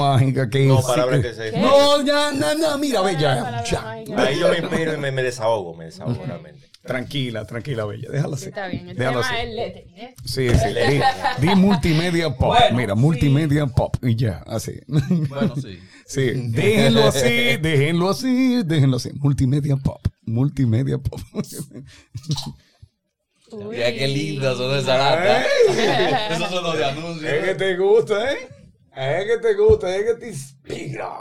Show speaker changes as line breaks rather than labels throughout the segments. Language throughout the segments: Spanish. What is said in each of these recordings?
mágica que
No,
es-
palabra que se-
No, ya, no, no, mira, bella. Ya.
Ahí yo me inspiro y me, me desahogo, me desahogo realmente.
Tranquila, tranquila, bella. Déjala
Sí,
así.
está bien. El tema
así.
es ¿eh?
Sí, sí. Di, di multimedia pop.
Bueno,
Mira,
sí.
multimedia pop. Y ya, así.
Bueno, sí.
Sí, déjenlo así, déjenlo así, déjenlo así. Multimedia pop. Multimedia pop.
Uy.
Mira qué lindas son esas latas. Esos son los de anuncios.
Es que te gusta, ¿eh? Es que te gusta, es que te inspira.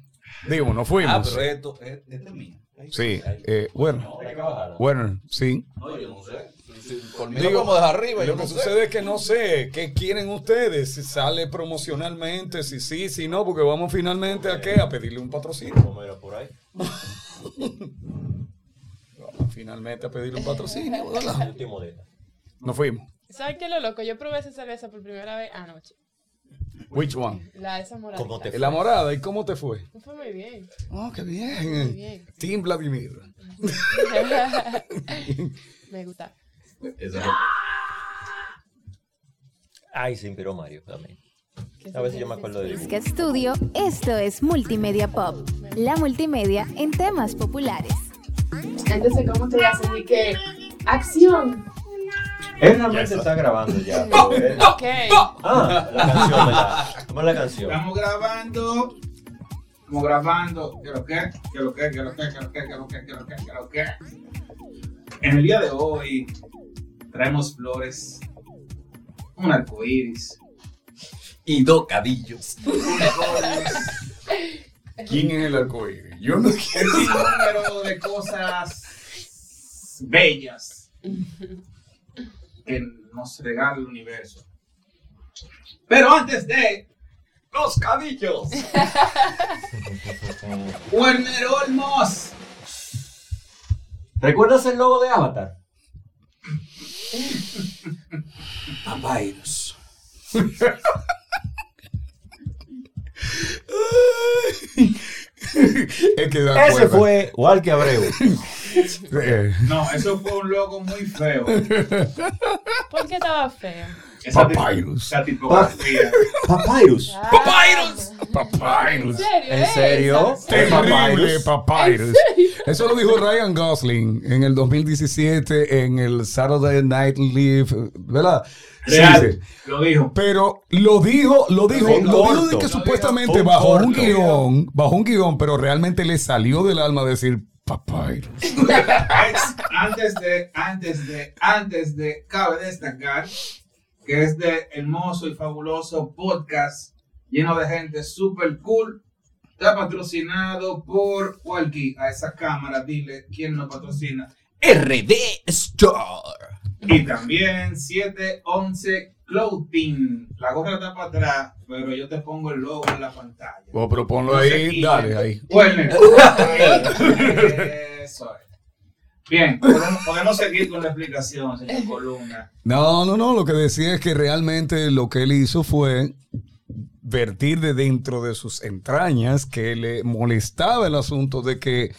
Digo, no
Ah,
fuimos.
pero esto, este es mío.
Sí, eh, bueno, bueno, sí.
No, yo no sé.
Digo,
como de arriba.
Lo que
no sé.
sucede es que no sé qué quieren ustedes, si sale promocionalmente, si sí, si no, porque vamos finalmente a qué, a pedirle un patrocinio.
Como por ahí.
Vamos finalmente a pedirle un patrocinio. Nos fuimos.
¿Saben qué es lo loco? Yo probé esa cerveza por primera vez anoche.
Which one?
La esa morada.
¿Cómo te
La morada, ¿y cómo te fue?
Me fue muy bien.
Oh, qué bien.
bien.
Team Vladimir.
me gusta.
Eso es-
Ay, se inspiró Mario también.
¿Qué
A veces yo me acuerdo de
Disque Studio, esto es Multimedia Pop, la multimedia en temas populares.
Entonces, ¿cómo te hacen? Y que acción.
Él realmente está grabando ya. pero él-
Ok.
Ah, la canción, ¿verdad? ¿Cómo es la canción?
Estamos grabando. Estamos grabando. ¿Qué lo que? ¿Qué lo que? ¿Qué lo que? ¿Qué lo que? ¿Qué lo que? ¿Qué lo que? ¿Qué lo que? En el día de hoy traemos flores, un arco iris,
Y dos cadillos.
¿Quién es el arcoíris? Yo no
un número de cosas bellas que nos regala el universo. Pero antes de
Los cadillos.
Werner Olmos.
¿Recuerdas el logo de Avatar?
Papyrus.
es que da
Ese
cuerda.
fue Walke Abreu.
Eh,
No, eso fue un logo muy feo.
¿Por qué estaba feo?
Esa
Papyrus.
Esa tipografía.
Papyrus.
¡Papyrus!
Papyrus.
¿En serio?
¿En
eh?
serio?
Terrible
Papyrus.
Papyrus. Eso lo dijo Ryan Gosling en el 2017 en el Saturday Night Live, ¿verdad?
Real,
sí.
lo dijo.
Pero lo dijo, lo dijo, lo dijo de que
Lo
supuestamente
un
bajo un guion, bajo un guion, pero realmente le salió del alma decir Papyrus.
Es- antes de, antes de, antes de, cabe destacar que este hermoso y fabuloso podcast lleno de gente super cool está patrocinado por Walkie. A esa cámara, dile quién nos patrocina.
RD Store.
Y también 711 Clothing. La gorra está para atrás, pero yo te pongo el logo en la pantalla.
Pero ponlo
No se
ahí, dale ahí.
Werner. Eso es. Bien, podemos, podemos seguir con la explicación, señor Columna.
No, no, no, lo que decía es que realmente lo que él hizo fue vertir de dentro de sus entrañas que le molestaba el asunto de que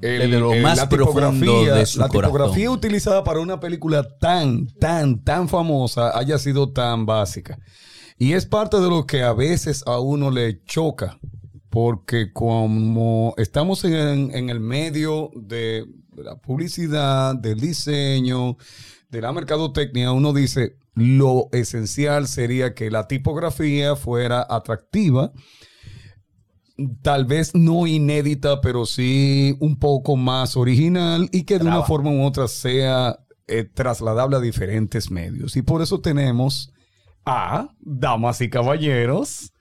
el-
lo
el-
más
la tipografía,
de su
la tipografía
corazón.
utilizada para una película tan, tan, tan famosa haya sido tan básica. Y es parte de lo que a veces a uno le choca, porque como estamos en, en el medio de la publicidad, del diseño, de la mercadotecnia, uno dice, lo esencial sería que la tipografía fuera atractiva, tal vez no inédita, pero sí un poco más original y que de una forma u otra sea eh, trasladable a diferentes medios. Y por eso tenemos a, damas y caballeros,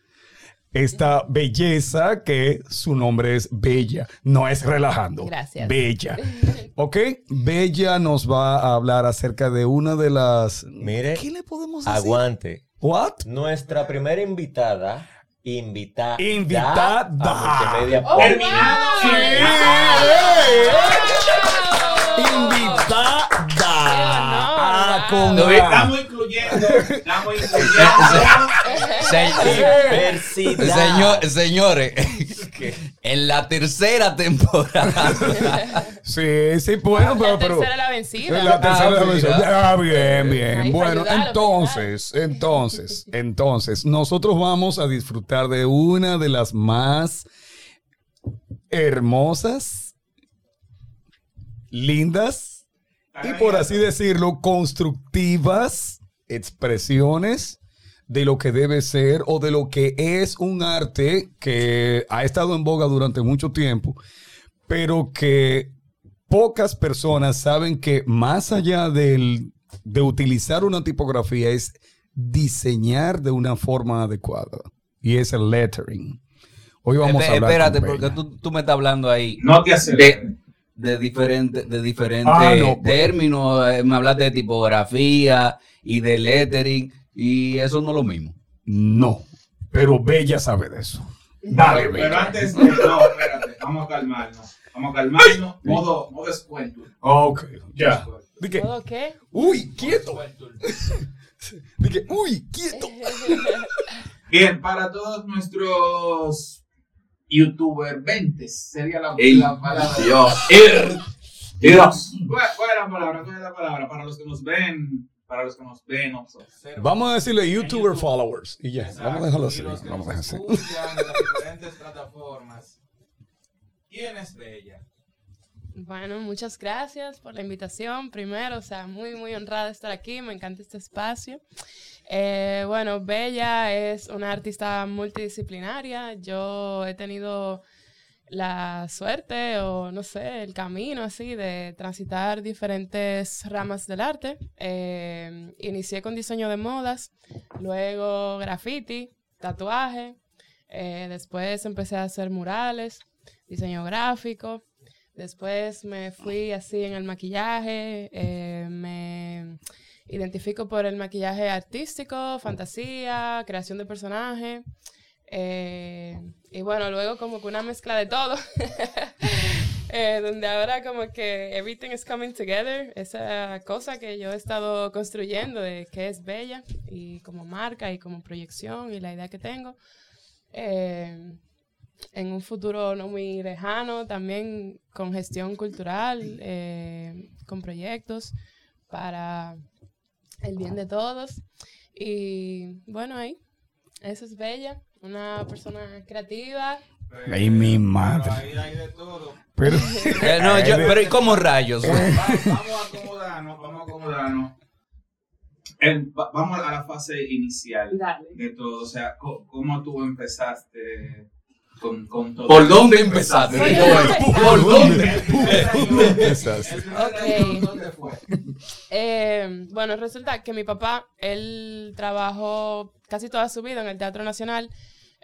esta belleza que su nombre es Bella, no es relajando.
Gracias.
Bella. ¿Ok? Bella nos va a hablar acerca de una de las...
Mire,
¿Qué le podemos decir?
aguante.
¿What?
Nuestra primera invitada, invitada,
Invitada.
a Multimedia
Oh,
Pop.
wow.
Invitada. Con
No.
Estamos incluyendo, estamos incluyendo.
Señor, señores, en la tercera temporada.
Sí, sí, bueno, pero...
La tercera la vencida.
la tercera
Ah,
vez.
mira.
Ah, bien, bien.
Ahí
Bueno,
ayudarlo,
entonces, entonces, entonces, nosotros vamos a disfrutar de una de las más hermosas, lindas y por así decirlo, constructivas expresiones de lo que debe ser o de lo que es un arte que ha estado en boga durante mucho tiempo, pero que pocas personas saben que más allá del, de utilizar una tipografía es diseñar de una forma adecuada. Y es el lettering. Hoy vamos a hablar.
Espérate,
con
porque tú, tú me estás hablando ahí
No te
de, de diferentes de diferentes
Ah, no, pues.
términos. eh, Me hablaste de tipografía y de lettering y eso no es lo mismo.
No, pero Bella sabe de eso. Dale,
Pero
Bella.
antes de. No, espérate. Vamos a calmarnos. Vamos a calmarnos. Modo, modo Squentul.
Ok, ya. Dije,
¿Todo qué?
uy, quieto. Dije, uy, quieto.
Bien, para todos nuestros youtuber 20 sería la,
Ey,
la palabra.
Dios.
Dios. ¿Cuál, cuál es la palabra? ¿Cuál es la palabra? Para los que nos ven, para los que nos ven, observan.
Vamos a decirle YouTuber followers. Y ya, vamos a dejarlo así.
Y los que
Vamos a dejarlo así.
en las diferentes plataformas. ¿Quién es Bella?
Bueno, muchas gracias por la invitación. Primero, o sea, muy, muy honrada de estar aquí. Me encanta este espacio. Eh, bueno, Bella es una artista multidisciplinaria. Yo he tenido la suerte o no sé, el camino así de transitar diferentes ramas del arte. Eh, inicié con diseño de modas, luego graffiti, tatuaje, eh, después empecé a hacer murales, diseño gráfico, después me fui así en el maquillaje, me identifico por el maquillaje artístico, fantasía, creación de personaje. Eh, y bueno, luego como que una mezcla de todo. Eh, donde ahora como que everything is coming together, esa cosa que yo he estado construyendo de qué es bella y como marca y como proyección y la idea que tengo. Eh, en un futuro no muy lejano, también con gestión cultural, eh, con proyectos para el bien de todos. Y bueno, ahí, eso es Bella, una persona creativa.
Ay, mi madre.
Ahí hay de todo.
Pero,
Eh, no, yo- pero ¿y cómo rayos?
Va- vamos a acomodarnos, vamos a acomodarnos. Va- vamos a la fase inicial
Dale.
de todo. O sea, ¿cómo tú empezaste con, con todo?
¿Por dónde empezaste? ¿Por dónde?
empezaste?
Eh, bueno, resulta que mi papá, él trabajó casi toda su vida en el Teatro Nacional.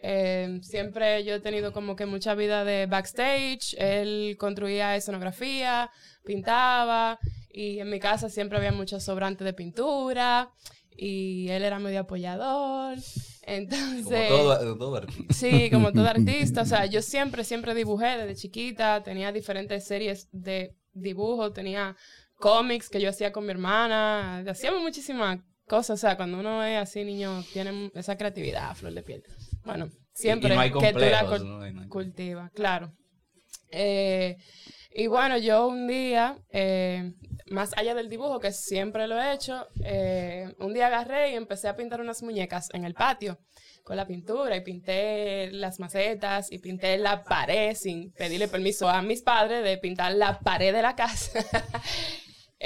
Eh, siempre yo he tenido como que mucha vida de backstage. Él construía escenografía, pintaba y en mi casa siempre había mucho sobrante de pintura y él era medio apoyador. Entonces...
Como todo, todo artista.
Sí, como todo artista. O sea, yo siempre, siempre dibujé desde chiquita. Tenía diferentes series de dibujo. Tenía cómics que yo hacía con mi hermana. Hacíamos muchísimas cosas. O sea, cuando uno es así, niño, tiene esa creatividad flor de piel. Bueno, siempre
y no hay
que tú la
¿no? No
cultivas, claro. Eh, y bueno, yo un día, eh, más allá del dibujo, que siempre lo he hecho, eh, un día agarré y empecé a pintar unas muñecas en el patio con la pintura y pinté las macetas y pinté la pared sin pedirle permiso a mis padres de pintar la pared de la casa.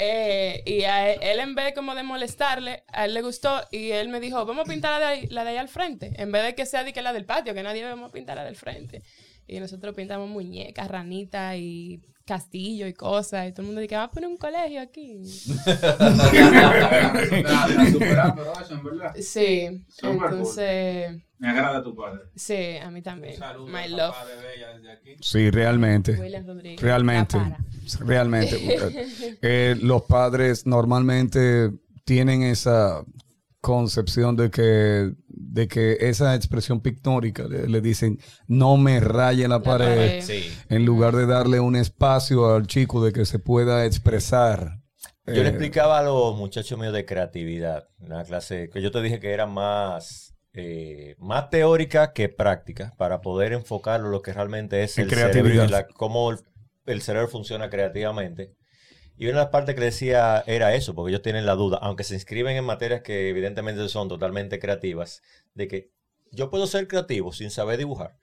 Eh, y a él, en vez como de molestarle, a él le gustó y él me dijo, vamos a pintar la de ahí, la de ahí al frente, en vez de que sea de que la del patio, que nadie vamos a pintar la del frente. Y nosotros pintamos muñecas, ranitas y castillo y cosas, y todo el mundo dice, vamos a poner un colegio aquí. Sí, entonces,
Me agrada tu padre.
sí, a mí también.
Saludos
My love.
de aquí.
Sí, realmente.
William Rodríguez.
Realmente. Realmente. Eh, los padres normalmente tienen esa concepción de que, de que esa expresión pictórica le, le dicen no me raye la,
La
pared,
pared.
Sí.
en lugar de darle un espacio al chico de que se pueda expresar
Yo le
Eh,
explicaba a los muchachos míos de creatividad, una clase que yo te dije que era más, eh, más teórica que práctica, para poder enfocarlo en lo que realmente es el cerebro y la- cómo el, el cerebro funciona creativamente. Y una de las partes que decía era eso, porque ellos tienen la duda, aunque se inscriben en materias que evidentemente son totalmente creativas, de que yo puedo ser creativo sin saber dibujar.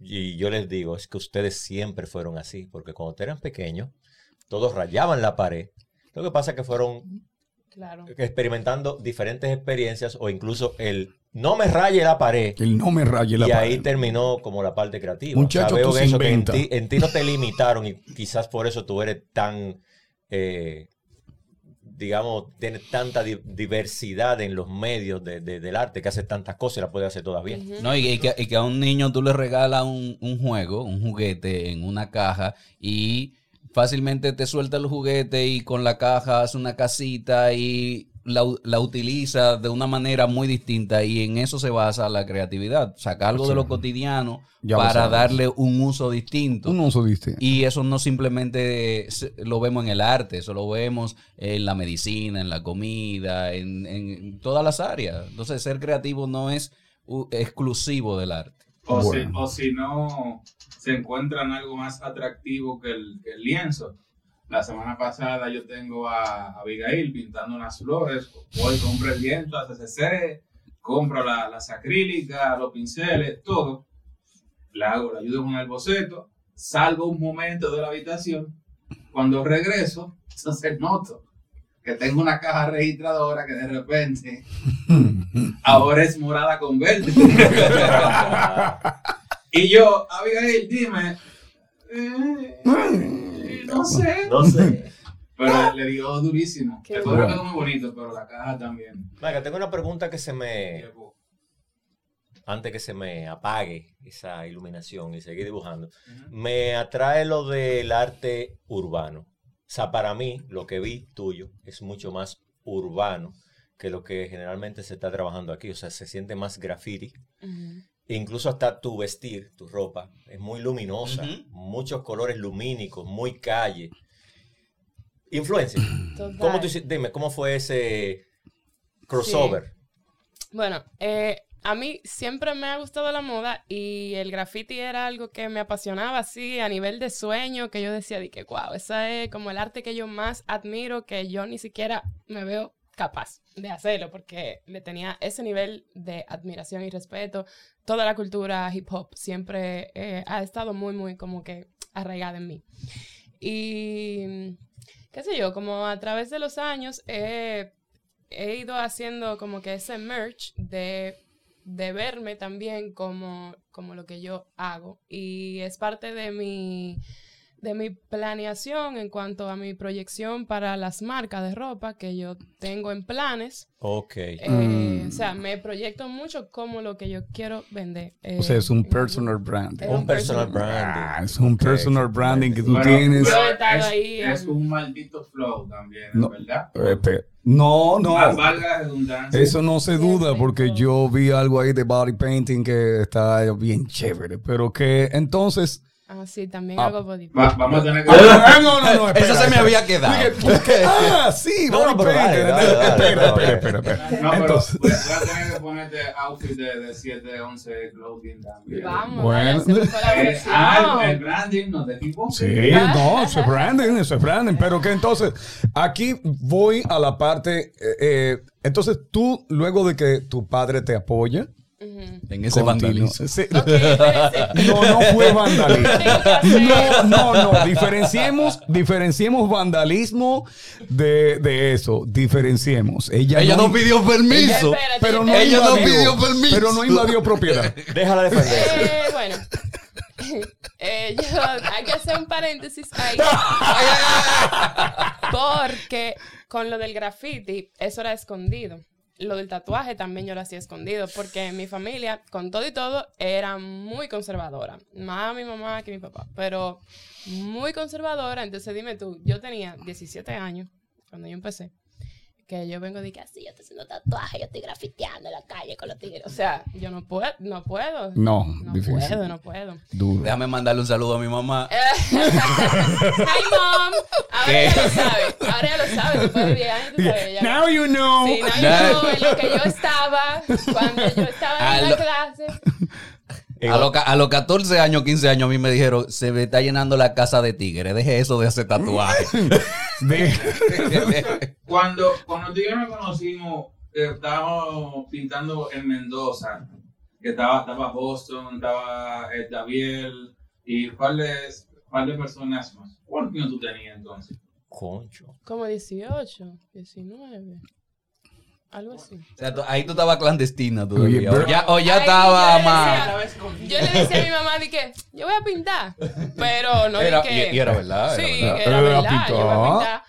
Y yo les digo, es que ustedes siempre fueron así, porque cuando eran pequeños, todos rayaban la pared. Lo que pasa es que fueron
Claro.
experimentando diferentes experiencias o incluso el no me raye la pared.
El no me raye la
Y ahí
pared.
terminó como la parte creativa.
Muchacho,
veo
tú
que
se
eso que en ti, en ti no te limitaron y quizás por eso tú eres tan, eh, digamos, tienes tanta di- diversidad en los medios de- de- del arte que haces tantas cosas y las puedes hacer todavía.
Ujú.
No, y, y que, y que a un niño tú le regalas un, un juego, un juguete en una caja y fácilmente te suelta el juguete y con la caja hace una casita y la, la utiliza de una manera muy distinta y en eso se basa la creatividad. Sacar algo de lo cotidiano
Ya
para darle un uso distinto.
Un uso distinto.
Y eso no simplemente lo vemos en el arte, eso lo vemos en la medicina, en la comida, en, en todas las áreas. Entonces, ser creativo no es exclusivo del arte.
O,
Bueno.
si, o si no se encuentran algo más atractivo que el, que el lienzo. La semana pasada yo tengo a Abigail pintando unas flores. Voy, compro el lienzo, a CCC, compro la- las acrílicas, los pinceles, todo. Le hago, le ayudo con el boceto. Salgo un momento de la habitación. Cuando regreso, entonces noto que tengo una caja registradora que de repente ahora es morada con verde. y yo, Abigail, dime, eh, no sé.
No sé.
Pero le dio durísimo.
Qué
El cuadro quedó muy bonito, pero la caja también.
Venga, tengo una pregunta que se me, antes que se me apague esa iluminación y seguir dibujando, me atrae lo del arte urbano. O sea, para mí, lo que vi tuyo es mucho más urbano que lo que generalmente se está trabajando aquí. O sea, se siente más graffiti. Incluso hasta tu vestir, tu ropa, es muy luminosa. Muchos colores lumínicos, muy calle. Influencia.
Total.
¿Cómo tú dime, ¿cómo fue ese crossover?
Bueno, eh, a mí siempre me ha gustado la moda y el graffiti era algo que me apasionaba así a nivel de sueño, que yo decía de que, wow, ese es como el arte que yo más admiro, que yo ni siquiera me veo capaz de hacerlo, porque le tenía ese nivel de admiración y respeto. Toda la cultura hip hop siempre eh, ha estado muy, muy como que arraigada en mí. Y, qué sé yo, como a través de los años he he ido haciendo como que ese merch de, de verme también como, como lo que yo hago. Y es parte de mi, de mi planeación en cuanto a mi proyección para las marcas de ropa que yo tengo en planes.
Ok.
Eh,
Mm.
O sea, me proyecto mucho como lo que yo quiero vender. eh,
O sea, es un personal brand.
Es
un personal
personal-
branding.
Ah, es un personal branding que tú
Bueno,
tienes.
pero
Yo he estado
es,
ahí
es un maldito flow también,
No.
¿verdad?
Eh, pe- No, no.
Redundancia.
Eso no se duda porque yo vi algo ahí de body painting que está bien chévere, pero que entonces...
Ah, sí, también
Ah.
hago body
Va- vamos a tener que...
Ah, no, no, no, espera,
Eso se me había quedado.
Dije, ¿por qué? Ah, sí,
No,
body
dale, dale, dale,
Espera, espera, espera, espera.
No, pero
Entonces-
voy a voy a tener que ponerte outfit de, de 7, 11 clothing también.
Vamos,
Bueno.
Eh, ah, el, branding no te equivoques.
Sí, no, eso es branding, eso es branding. Pero que entonces, aquí voy a la parte. eh, eh, entonces, tú, luego de que tu padre te apoya,
En ese vandalismo.
Sí. No, no fue vandalismo. No, no, no. Diferenciemos, diferenciemos vandalismo de, de eso. Diferenciemos. Ella,
Ella no pidió permiso.
Espérate,
pero no.
Ella no
invadió,
pidió permiso.
Pero no invadió propiedad.
Déjala defenderse.
Eh, bueno, Eh, yo, hay que hacer un paréntesis ahí. Porque con lo del graffiti, eso era escondido. Lo del tatuaje también yo lo hacía escondido. Porque mi familia, con todo y todo, era muy conservadora. Más mi mamá que mi papá. Pero muy conservadora. Entonces dime tú, yo tenía 17 años cuando yo empecé. Que yo vengo de que así, yo estoy haciendo tatuaje, yo estoy grafiteando en la calle con los tigres. O sea, yo no puedo, no puedo.
No,
No
difícil.
puedo, no puedo.
Duro.
Déjame mandarle un saludo a mi mamá.
Hi, mom. Ahora
¿Qué?
ya lo sabe. Ahora ya lo sabe. Después de 10 años, tú sabes. ya-
Now you know.
Sí, no,
Ya.
yo, en lo que yo estaba, cuando yo estaba
A
en
lo-
la clase.
A, los a los 14 años, 15 años, a mí me dijeron, se me está llenando la casa de tigres. Deje eso de hacer tatuajes.
De-
Cuando, cuando tú y yo nos conocimos, eh, estábamos pintando en Mendoza, que estaba, estaba Boston, estaba eh, Daviel y un par de, par de personas más. ¿Cuántos años tú tenías entonces?
Concho.
Como 18, 19. Algo así.
O sea, ahí tú estabas clandestina todavía.
Oye,
o ya, o ya estaba más...
Yo le decía a mi mamá, di que yo voy a pintar. Pero no
Era-
di que.
y- y era verdad,
Sí,
era
verdad.
era
Era
verdad. Yo voy a
pintar.
pintar.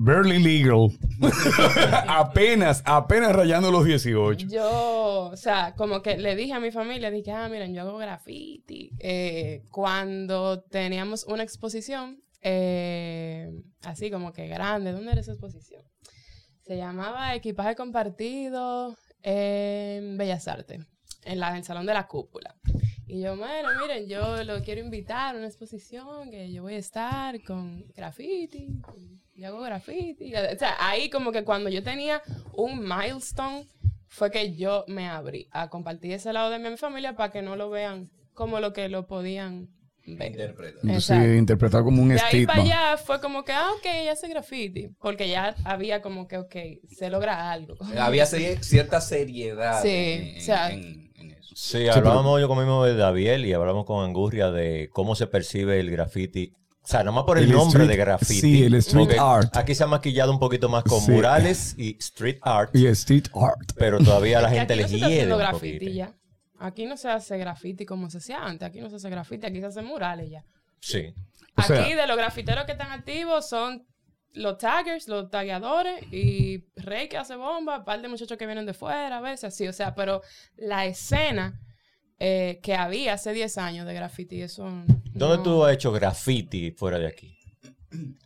Barely legal. apenas, apenas rayando los 18.
Yo, o sea, como que le dije a mi familia, dije, ah, miren, yo hago graffiti. Eh, cuando teníamos una exposición, eh, así como que grande, ¿dónde era esa exposición? Se llamaba Equipaje Compartido en Bellas Artes, en, la, en el Salón de la Cúpula. Y yo, bueno, miren, yo lo quiero invitar a una exposición que yo voy a estar con graffiti. y hago graffiti. O sea, ahí como que cuando yo tenía un milestone, fue que yo me abrí a compartir ese lado de mi familia para que no lo vean como lo que lo podían.
Interpreta.
Exacto.
interpretar como un
De ahí para allá fue como que, ah, ok, ya hace graffiti. Porque ya había como que, ok, se logra algo.
Había se- cierta seriedad
Sí,
en,
o sea-
en- en eso.
Sí, hablábamos yo conmigo de Daviel y hablamos con Angurria de cómo se percibe el graffiti. O sea, nomás por el,
El
nombre
street-
de graffiti.
sí, el street art.
Aquí se ha maquillado un poquito más con
Sí.
murales y street art,
Y street art.
pero todavía la gente le hiede
graffiti ya. Aquí no se hace graffiti como se hacía antes. Aquí no se hace graffiti, aquí se hacen murales ya.
Sí.
O sea-
aquí de los grafiteros que están activos son los taggers, los tagueadores y Rey que hace bomba, un par de muchachos que vienen de fuera a veces, así. O sea, pero la escena eh, que había hace 10 años de graffiti, eso...
¿Dónde
no-
tú has hecho graffiti fuera de aquí?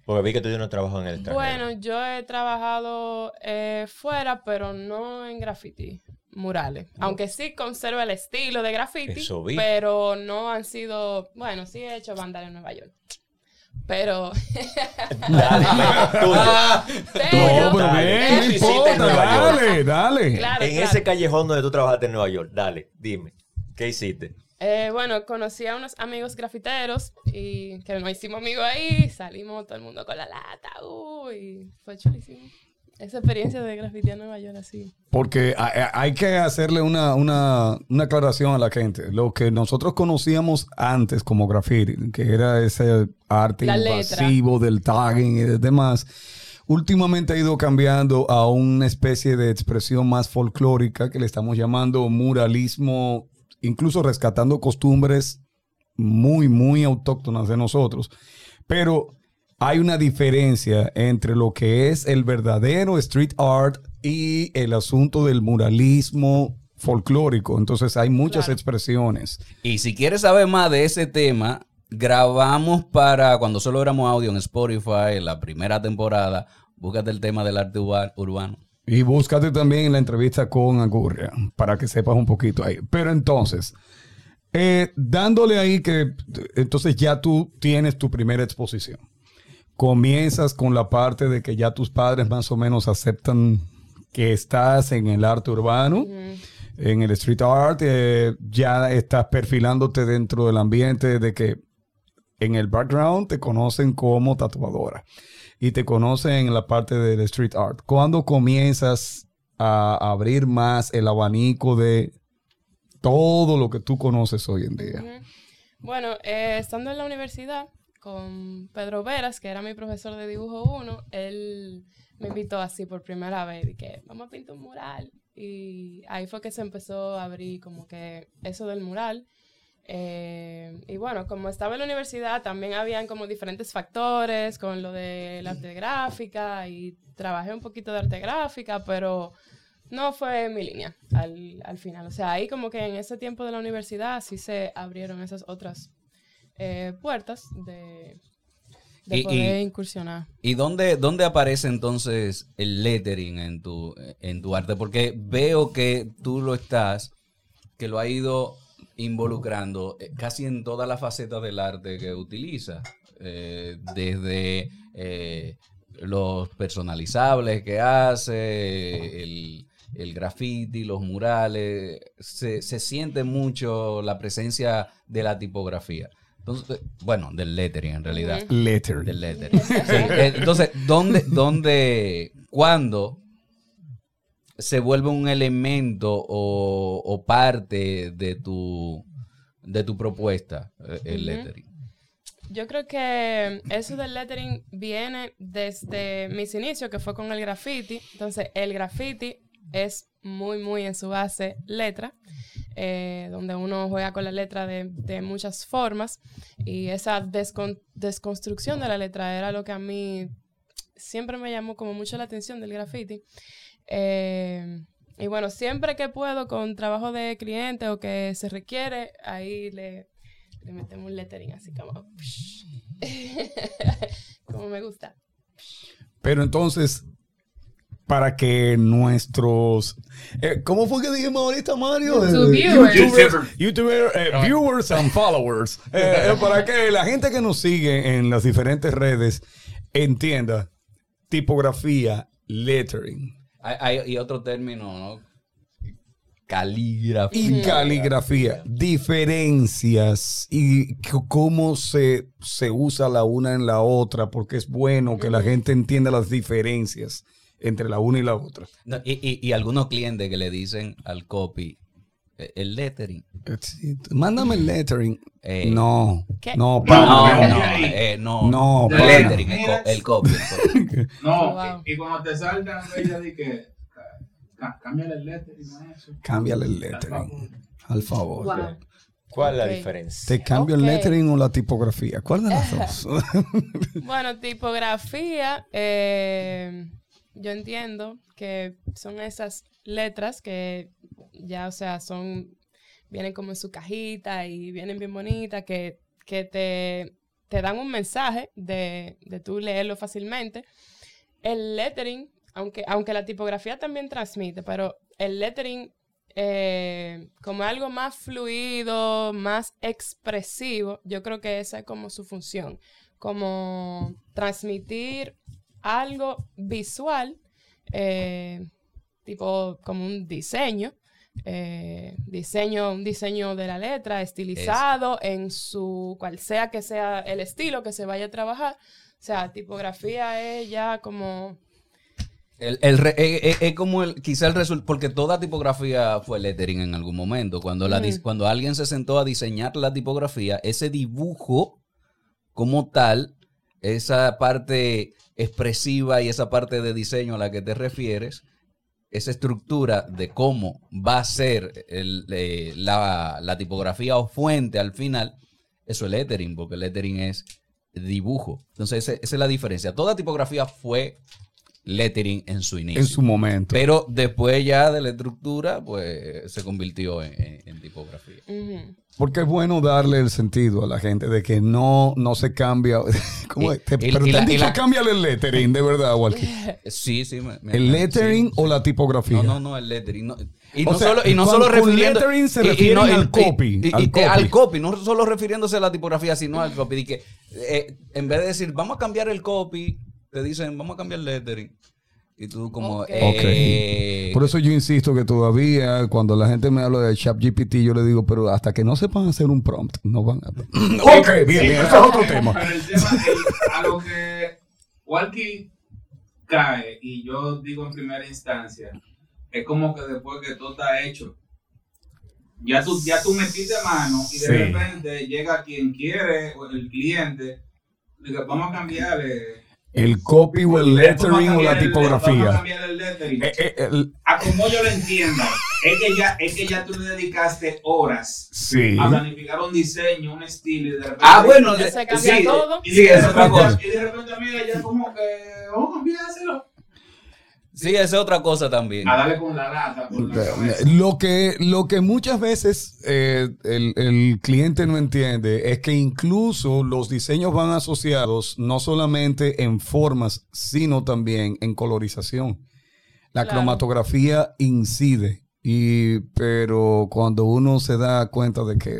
Porque vi que tú tienes trabajo en el extranjero.
Bueno, yo he trabajado eh, fuera, pero no en graffiti murales. Aunque sí conservo el estilo de graffiti,
Eso vi.
pero no han sido... Bueno, sí he hecho bandera en Nueva York. Pero...
Dale, tuyo.
pero-
No, pero
Dale.
bien,
¿Qué
no
hiciste
importa,
en Nueva York?
dale, dale.
Claro,
En
claro.
ese callejón donde tú trabajaste en Nueva York, dale, dime, ¿qué hiciste?
Eh, bueno, conocí a unos amigos grafiteros y que nos hicimos amigos ahí, salimos todo el mundo con la lata, uy, fue chulísimo. Esa experiencia de grafitear en Nueva York así.
Porque hay, que hacerle una, una, una aclaración a la gente. Lo que nosotros conocíamos antes como graffiti, que era ese arte
La letra.
invasivo del tagging y demás, últimamente ha ido cambiando a una especie de expresión más folclórica que le estamos llamando muralismo, incluso rescatando costumbres muy, muy autóctonas de nosotros. Pero hay una diferencia entre lo que es el verdadero street art y el asunto del muralismo folclórico. Entonces hay muchas
Claro.
expresiones.
Y si quieres saber más de ese tema, grabamos para cuando solo éramos audio en Spotify, en la primera temporada. Búscate el tema del arte urba- urbano.
Y búscate también en la entrevista con Agurria para que sepas un poquito ahí. Pero entonces, eh, dándole ahí que entonces ya tú tienes tu primera exposición. Comienzas con la parte de que ya tus padres más o menos aceptan que estás en el arte urbano, en el street art, eh, ya estás perfilándote dentro del ambiente de que en el background te conocen como tatuadora y te conocen en la parte del street art. ¿Cuándo comienzas a abrir más el abanico de todo lo que tú conoces hoy en día?
Bueno, eh, estando en la universidad con Pedro Veras, que era mi profesor de dibujo 1, él me invitó así por primera vez y que vamos a pintar un mural. Y ahí fue que se empezó a abrir como que eso del mural. Eh, y bueno, como estaba en la universidad, también habían como diferentes factores con lo de la arte gráfica y trabajé un poquito de arte gráfica, pero no fue mi línea al, al final. O sea, ahí como que en ese tiempo de la universidad sí se abrieron esas otras eh, puertas de... de
Y-
poder
y-
incursionar.
¿Y dónde, dónde aparece entonces el lettering en tu, en tu arte? Porque veo que tú lo estás, que lo ha ido involucrando eh, casi en todas las facetas del arte que utiliza. Eh, desde eh, los personalizables que hace, el, el graffiti, los murales. Se, se siente mucho la presencia de la tipografía. Entonces, bueno, del lettering en realidad.
Ujú.
Letter.
Del lettering. Sí, eh, entonces, ¿dónde, dónde, cuándo se vuelve un elemento o, o parte de tu, de tu propuesta, eh, el lettering?
Yo creo que eso del lettering viene desde mis inicios, que fue con el graffiti. Entonces, el graffiti es muy, muy en su base letra, eh, donde uno juega con la letra de, de muchas formas. Y esa descon- desconstrucción de la letra era lo que a mí siempre me llamó como mucho la atención del graffiti. Eh, y bueno, siempre que puedo con trabajo de cliente o que se requiere, ahí le, le metemos un lettering así como... como me gusta.
Pero entonces, para que nuestros... eh, ¿Cómo fue que dijimos ahorita, Mario? Eh,
viewers.
YouTubers, YouTuber, eh, viewers and followers. Eh, eh, para que la gente que nos sigue en las diferentes redes entienda tipografía, lettering
Hay, hay- y otro término, ¿no? Caligrafía.
y caligrafía. Diferencias y cómo se, se usa la una en la otra, porque es bueno que la gente entienda las diferencias entre la una y la otra.
No, y, y- y algunos clientes que le dicen al copy, eh, el lettering.
Sí, Mándame el lettering.
Eh,
no,
¿Qué?
no,
No,
pa-
no, eh, no.
No,
el lettering, el, co- el copy. el copy.
No,
Wow.
y, y cuando te saltan, ella di que cámbiale el lettering a eso.
Cámbiale el lettering, al favor.
Wow.
¿Cuál es la diferencia?
¿Te cambio el lettering o la tipografía? ¿Cuál de las dos?
Bueno, tipografía, eh, yo entiendo que son esas letras que ya, o sea, son, vienen como en su cajita y vienen bien bonitas, que, que te, te dan un mensaje de, de tú leerlo fácilmente. El lettering, aunque, aunque la tipografía también transmite, pero el lettering eh, como algo más fluido, más expresivo, yo creo que esa es como su función, como transmitir algo visual, eh, tipo como un diseño, eh, diseño, un diseño de la letra estilizado en su, cual sea que sea el estilo que se vaya a trabajar. O sea, tipografía es ya como
El, el re- eh, es como el, quizá el resultado, porque toda tipografía fue lettering en algún momento. Cuando, la, dis-
Ujú.
cuando alguien se sentó a diseñar la tipografía, ese dibujo como tal, esa parte expresiva y esa parte de diseño a la que te refieres, esa estructura de cómo va a ser el, eh, la, tipografía o fuente al final, eso es lettering, porque lettering es dibujo. Entonces, esa es la diferencia. Toda tipografía fue lettering en su inicio.
en su momento.
Pero después ya de la estructura, pues se convirtió en, en- en tipografía.
Porque es bueno darle el sentido a la gente de que no, no se cambia. ¿Cómo
Y-?
Te-
y-
pero
y
te
la-
han
y
dicho
la-
cámbiale el lettering, de verdad, Walkie.
Sí, sí. me- me-
¿El lettering
sí,
o
sí.
la tipografía?
No, no, no, el lettering. no. Y,
O
no
sea,
solo, y no solo refiriendo.
lettering se
y- y
refieren
no-
al
y-
copy,
y- y-
al copy.
al copy, no solo refiriéndose a la tipografía, sino al copy. Di que, eh, en vez de decir, vamos a cambiar el copy, te dicen, vamos a cambiar el lettering. Y tú, como.
Ok.
eh,
Por eso yo insisto que todavía cuando la gente me habla de ChatGPT, yo le digo, pero hasta que no sepan hacer un prompt, no van a... ok, bien, bien, ese es otro tema.
Pero el tema, el- a lo que Walkie cae, y yo digo en primera instancia, es como que después que todo está hecho, ya tú, ya tú metiste mano y de
Sí.
repente llega quien quiere, o el cliente, diga, vamos a cambiar eh,
El copy o el lettering o la
cambiar
tipografía.
cambiar el lettering.
Eh, eh, el-
A como yo lo entienda, es que ya, es que ya tú le dedicaste horas
sí.
a planificar un diseño, un estilo y de repente.
Ah, bueno, de-
se cambia
sí,
todo.
Y
Sí,
de repente-. Y de repente, mira, ya como que vamos a cambiárselo.
Sí, esa es otra cosa también.
A darle con la lata.
Lo que, lo que muchas veces eh, el, el cliente no entiende es que incluso los diseños van asociados no solamente en formas, sino también en colorización. La
Claro.
cromatografía incide. Y, pero cuando uno se da cuenta de que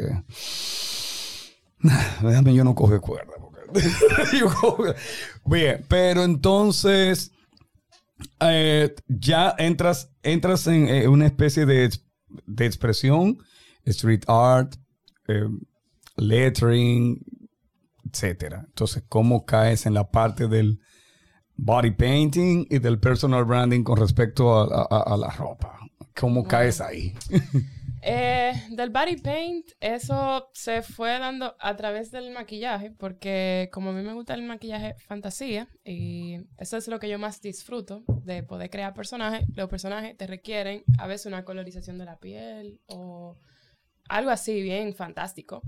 déjame yo no coge cuerda. porque- yo cojo- Bien, pero entonces eh, ya entras, entras en eh, una especie de, de expresión, street art, eh, lettering, etcétera. Entonces, ¿cómo caes en la parte del body painting y del personal branding con respecto a, a- a- a la ropa? ¿Cómo caes ahí?
Eh, del body paint, eso se fue dando a través del maquillaje, porque como a mí me gusta el maquillaje fantasía, y eso es lo que yo más disfruto de poder crear personajes, los personajes te requieren a veces una colorización de la piel o algo así bien fantástico.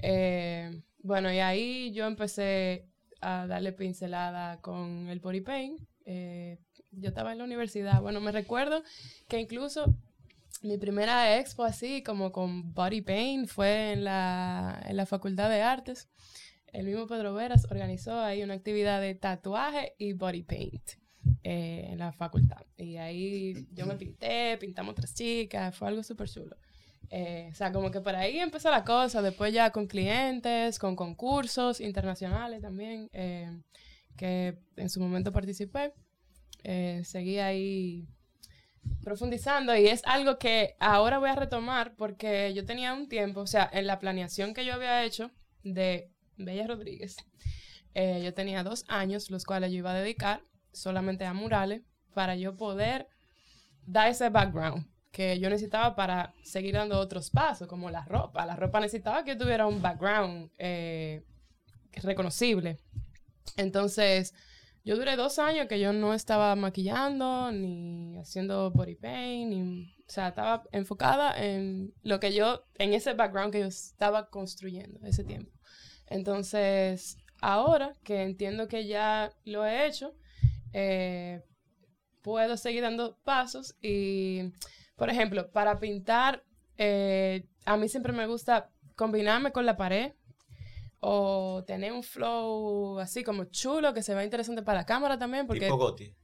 Eh, bueno, y ahí yo empecé a darle pincelada con el body paint. Eh, yo estaba en la universidad, bueno, me recuerdo que incluso mi primera expo así, como con body paint, fue en la, en la Facultad de Artes. El mismo Pedro Veras organizó ahí una actividad de tatuaje y body paint eh, en la facultad. Y ahí yo me pinté, pintamos otras chicas, fue algo súper chulo. Eh, o sea, como que por ahí empezó la cosa, después ya con clientes, con concursos internacionales también, eh, que en su momento participé. Eh, seguí ahí profundizando y es algo que ahora voy a retomar porque yo tenía un tiempo, o sea, en la planeación que yo había hecho de Bella Rodríguez, eh, yo tenía dos años, los cuales yo iba a dedicar solamente a murales para yo poder dar ese background que yo necesitaba para seguir dando otros pasos, como la ropa. La ropa necesitaba que tuviera un background eh, reconocible. Entonces, yo duré dos años que yo no estaba maquillando, ni haciendo body paint, ni, o sea, estaba enfocada en lo que yo, en ese background que yo estaba construyendo ese tiempo. Entonces, ahora que entiendo que ya lo he hecho, eh, puedo seguir dando pasos y, por ejemplo, para pintar, eh, a mí siempre me gusta combinarme con la pared o tener un flow así como chulo que se vea interesante para la cámara también porque
Tipo Gotti.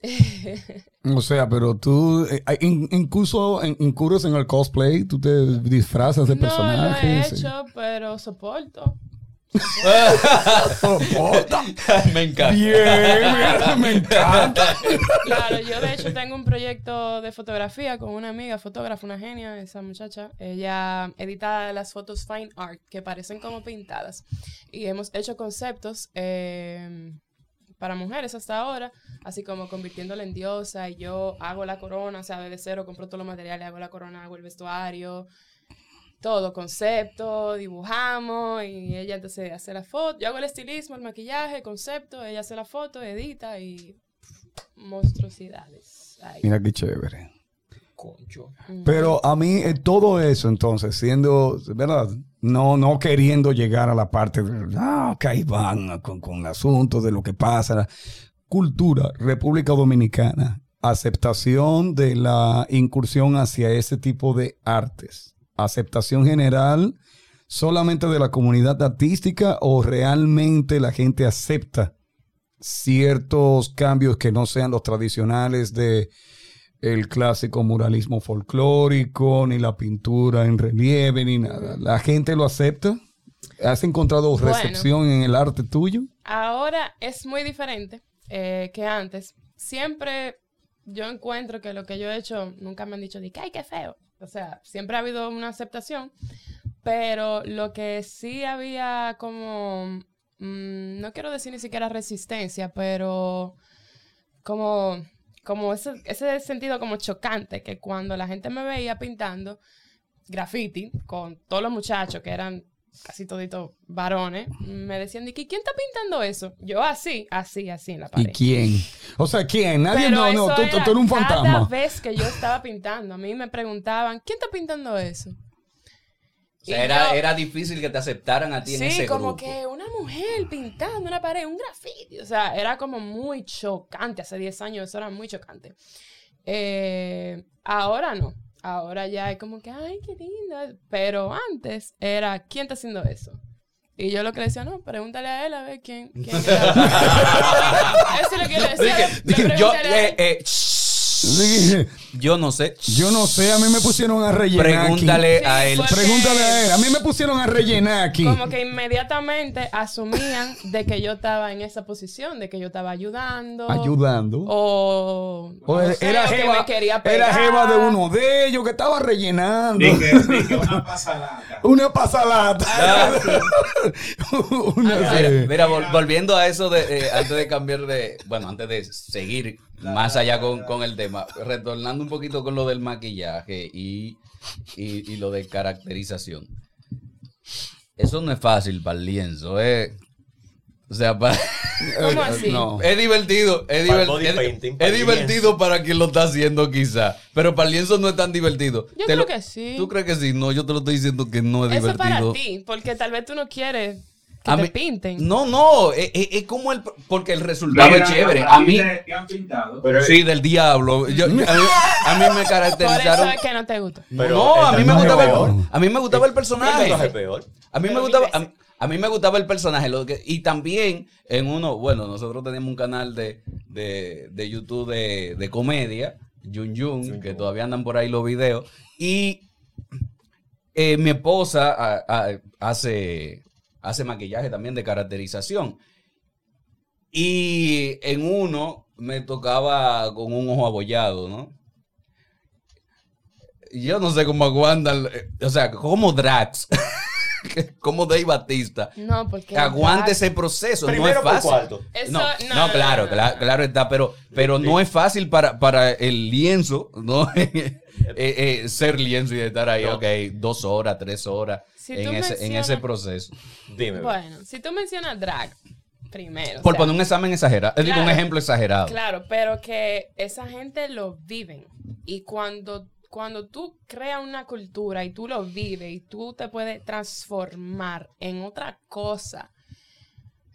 O sea, pero tú eh, in- incluso en- incurres en el cosplay, tú te disfrazas de
no lo he
personajes.
hecho pero soporto
me encanta.
Bien, mira, me encanta.
Claro, yo de hecho tengo un proyecto de fotografía con una amiga fotógrafa, una genia, esa muchacha. Ella edita las fotos fine art que parecen como pintadas. Y hemos hecho conceptos eh, para mujeres hasta ahora, así como convirtiéndola en diosa. Y yo hago la corona, o sea, desde cero compro todos los materiales, hago la corona, hago el vestuario. Todo, concepto, dibujamos y ella entonces hace la foto. Yo hago el estilismo, el maquillaje, concepto, ella hace la foto, edita y monstruosidades. Ay.
Mira qué chévere.
Concho.
Mm.
Pero a mí eh, todo eso entonces, siendo, ¿verdad? No, no queriendo llegar a la parte de, ah, que ahí van con, con asuntos de lo que pasa. Cultura, República Dominicana, aceptación de la incursión hacia ese tipo de artes. Aceptación general solamente de la comunidad artística o realmente la gente acepta ciertos cambios que no sean los tradicionales de el clásico muralismo folclórico, ni la pintura en relieve, ni nada. ¿La gente lo acepta? ¿Has encontrado
Bueno.
recepción en el arte tuyo?
Ahora es muy diferente eh, que antes. Siempre yo encuentro que lo que yo he hecho nunca me han dicho de que ay, qué feo. O sea, siempre ha habido una aceptación, pero lo que sí había como, mm, no quiero decir ni siquiera resistencia, pero como, como ese, ese sentido como chocante, que cuando la gente me veía pintando graffiti con todos los muchachos que eran casi toditos varones, me decían, de que, ¿quién está pintando eso? Yo así, así, así en la
¿Y
pared.
quién? O sea, ¿quién? Nadie,
Pero
no, no, tú, eres un
Cada
fantasma.
vez que yo estaba pintando, a mí me preguntaban, ¿quién está pintando eso?
O sea,
Y
era,
yo-
era difícil que te aceptaran a ti en
Sí,
ese
como
grupo.
que una mujer pintando una pared, un graffiti. O sea, era como muy chocante. Hace 10 años eso era muy chocante. Eh, ahora no. Ahora ya es como que, ay, qué lindo. Pero antes era, ¿quién está haciendo eso? Y yo lo que le decía, no, pregúntale a él a ver quién. quién era". eso es lo que le decía.
Dije,
le
dije, yo,
pregúntale a él.
eh, eh, yo no sé.
Yo no sé, a mí me pusieron a rellenar. aquí.
Pregúntale
Sí,
a él.
Pregúntale a él. A mí me pusieron a rellenar aquí.
Como que inmediatamente asumían de que yo estaba en esa posición, de que yo estaba ayudando.
Ayudando.
O,
O
no sé,
era,
o que
jeva,
me quería
era
pegar.
jeva de uno de ellos que estaba rellenando.
Dije, dije una pasalata.
Una pasalata.
Ah,
Una-
Mira, mira, vol- volviendo a eso de eh, antes de cambiar de, bueno, antes de seguir más allá con, con el tema, retornando un poquito con lo del maquillaje y, y, y lo de caracterización. Eso no es fácil para el lienzo, eh. O sea, para-
¿Cómo así?
No.
es divertido, es,
Para painting, para
divertido para quien lo está haciendo quizá, pero para el lienzo no es tan divertido.
Yo
Te
creo
lo-
que sí.
¿Tú crees que sí? No, yo te lo estoy diciendo que no es
Eso es
divertido.
para ti, porque tal vez tú no quieres que
A
te
mí-
pinten.
No, no, es, es- es como el. Porque el resultado es chévere. A mí.
¿Qué han pintado?
Pero,
Sí, del diablo. Yo- a, mí, a mí me
Por eso
caracterizaron.
es que no te gusta.
Pero
no, a mí me gustaba
peor.
el, a mí me gustaba el
¿Qué
personaje.
peor?
A mí me gustaba, a, a mí me gustaba el personaje. lo que- y también en uno, bueno, nosotros teníamos un canal de, de, de YouTube de, de comedia, Yun, Yun que todavía andan por ahí los videos. Y eh, mi esposa a- a- hace, hace maquillaje también de caracterización. Y en uno me tocaba con un ojo abollado, ¿no? Yo no sé cómo aguantan, eh, o sea, como Drax, como Dave Batista,
No, porque.
aguante ese proceso,
Primero
no es fácil.
Eso,
No,
no,
no,
no,
claro,
no, no,
claro, claro está, pero, pero no es fácil para, para el lienzo, ¿no? Eh, eh, ser lienzo y estar ahí,
No.
ok, dos horas, tres horas
Si
en, ese, en ese proceso.
Dime.
Bueno, si tú mencionas drag primero. o
Por
sea,
poner un examen exagerado, es decir, un
Claro.
ejemplo exagerado.
Claro, pero que esa gente lo viven. Y cuando, cuando tú creas una cultura y tú lo vives y tú te puedes transformar en otra cosa,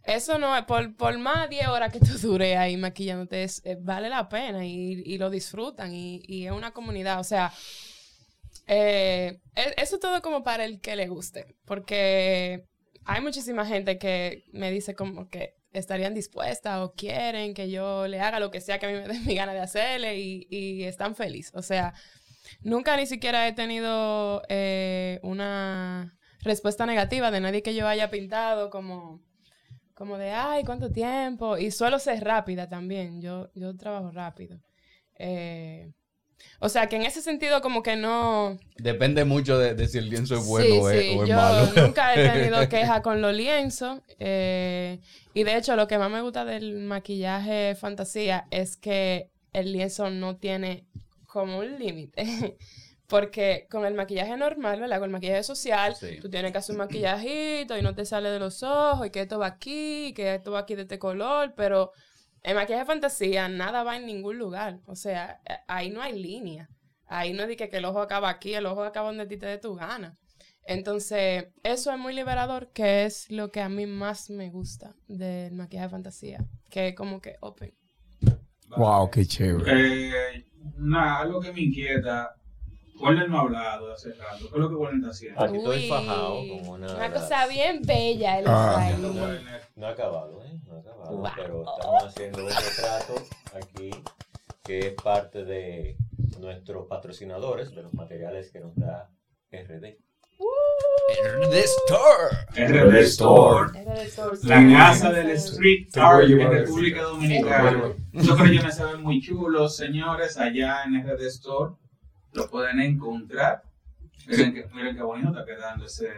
eso no es, por, por más de 10 horas que tú dures ahí maquillándote, es- eh, vale la pena y, y lo disfrutan y, y es una comunidad. O sea, eh, e- eso todo como para el que le guste, porque hay muchísima gente que me dice como que estarían dispuestas o quieren que yo le haga lo que sea que a mí me dé mi gana de hacerle y, y están felices. O sea, nunca ni siquiera he tenido eh, una respuesta negativa de nadie que yo haya pintado como, como de, ay, ¿cuánto tiempo? Y suelo ser rápida también, yo, yo trabajo rápido. Eh, o sea, que en ese sentido como que no...
Depende mucho de, de si el lienzo es bueno
Sí,
o, es,
sí,
o es
yo
malo.
nunca he tenido queja con los lienzos. eh, y de hecho, lo que más me gusta del maquillaje fantasía es que el lienzo no tiene como un límite. Porque con el maquillaje normal, ¿verdad? Con el maquillaje social,
Sí.
tú tienes que hacer un maquillajito y no te sale de los ojos y que esto va aquí, y que esto va aquí de este color, pero en maquillaje fantasía nada va en ningún lugar. O sea, eh, ahí no hay línea. Ahí no es de que, que el ojo acaba aquí, el ojo acaba donde a ti te dé tu gana. Entonces, eso es muy liberador, que es lo que a mí más me gusta del maquillaje fantasía. Que es como que open.
Wow, qué chévere.
Eh, nada, algo que me inquieta. Warner no ha hablado hace rato. ¿Qué es lo que Warner está haciendo?
Aquí estoy
Uy,
fajado con una.
Una cosa bien bella el
Ah.
Warner.
No ha acabado, ¿eh? No ha acabado.
Wow.
Pero estamos haciendo un retrato aquí que es parte de nuestros patrocinadores, de los materiales que nos da RD.
The Store.
RD Store.
Era.
La casa del street
Te voy a
art en
llevar
República
ese.
Dominicana. Esos crayones se ven muy chulos, señores, allá en RD Store. Lo pueden encontrar. Miren, qué bonito está quedando ese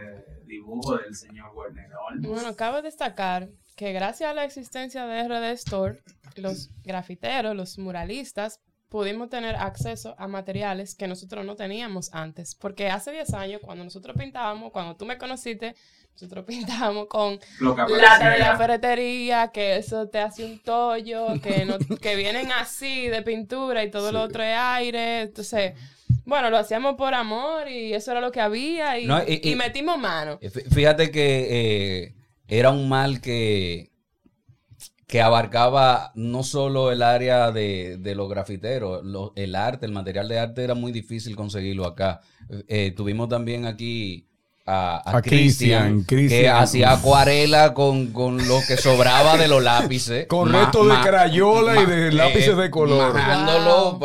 dibujo del señor Werner Olmos.
Bueno, cabe destacar que gracias a la existencia de RD Store, los grafiteros, los muralistas, pudimos tener acceso a materiales que nosotros no teníamos antes. Porque hace 10 años, cuando nosotros pintábamos, cuando tú me conociste, nosotros pintábamos con lata de la ferretería, que eso te hace un tollo, que, no, que vienen así de pintura y todo lo otro es aire. Entonces, Bueno, lo hacíamos por amor y eso era lo que había y,
No, y-
y
y-
metimos mano.
Eh, fí- Fíjate que eh, era un mal que, que abarcaba no solo el área de, de los grafiteros, lo- el arte, el material de arte era muy difícil conseguirlo acá. Eh, tuvimos también aquí a, a
Christian,
que hacía acuarela con, con lo que sobraba de los lápices.
Con
Ma-
resto de
ma-
crayola y de lápices de color.
Wow.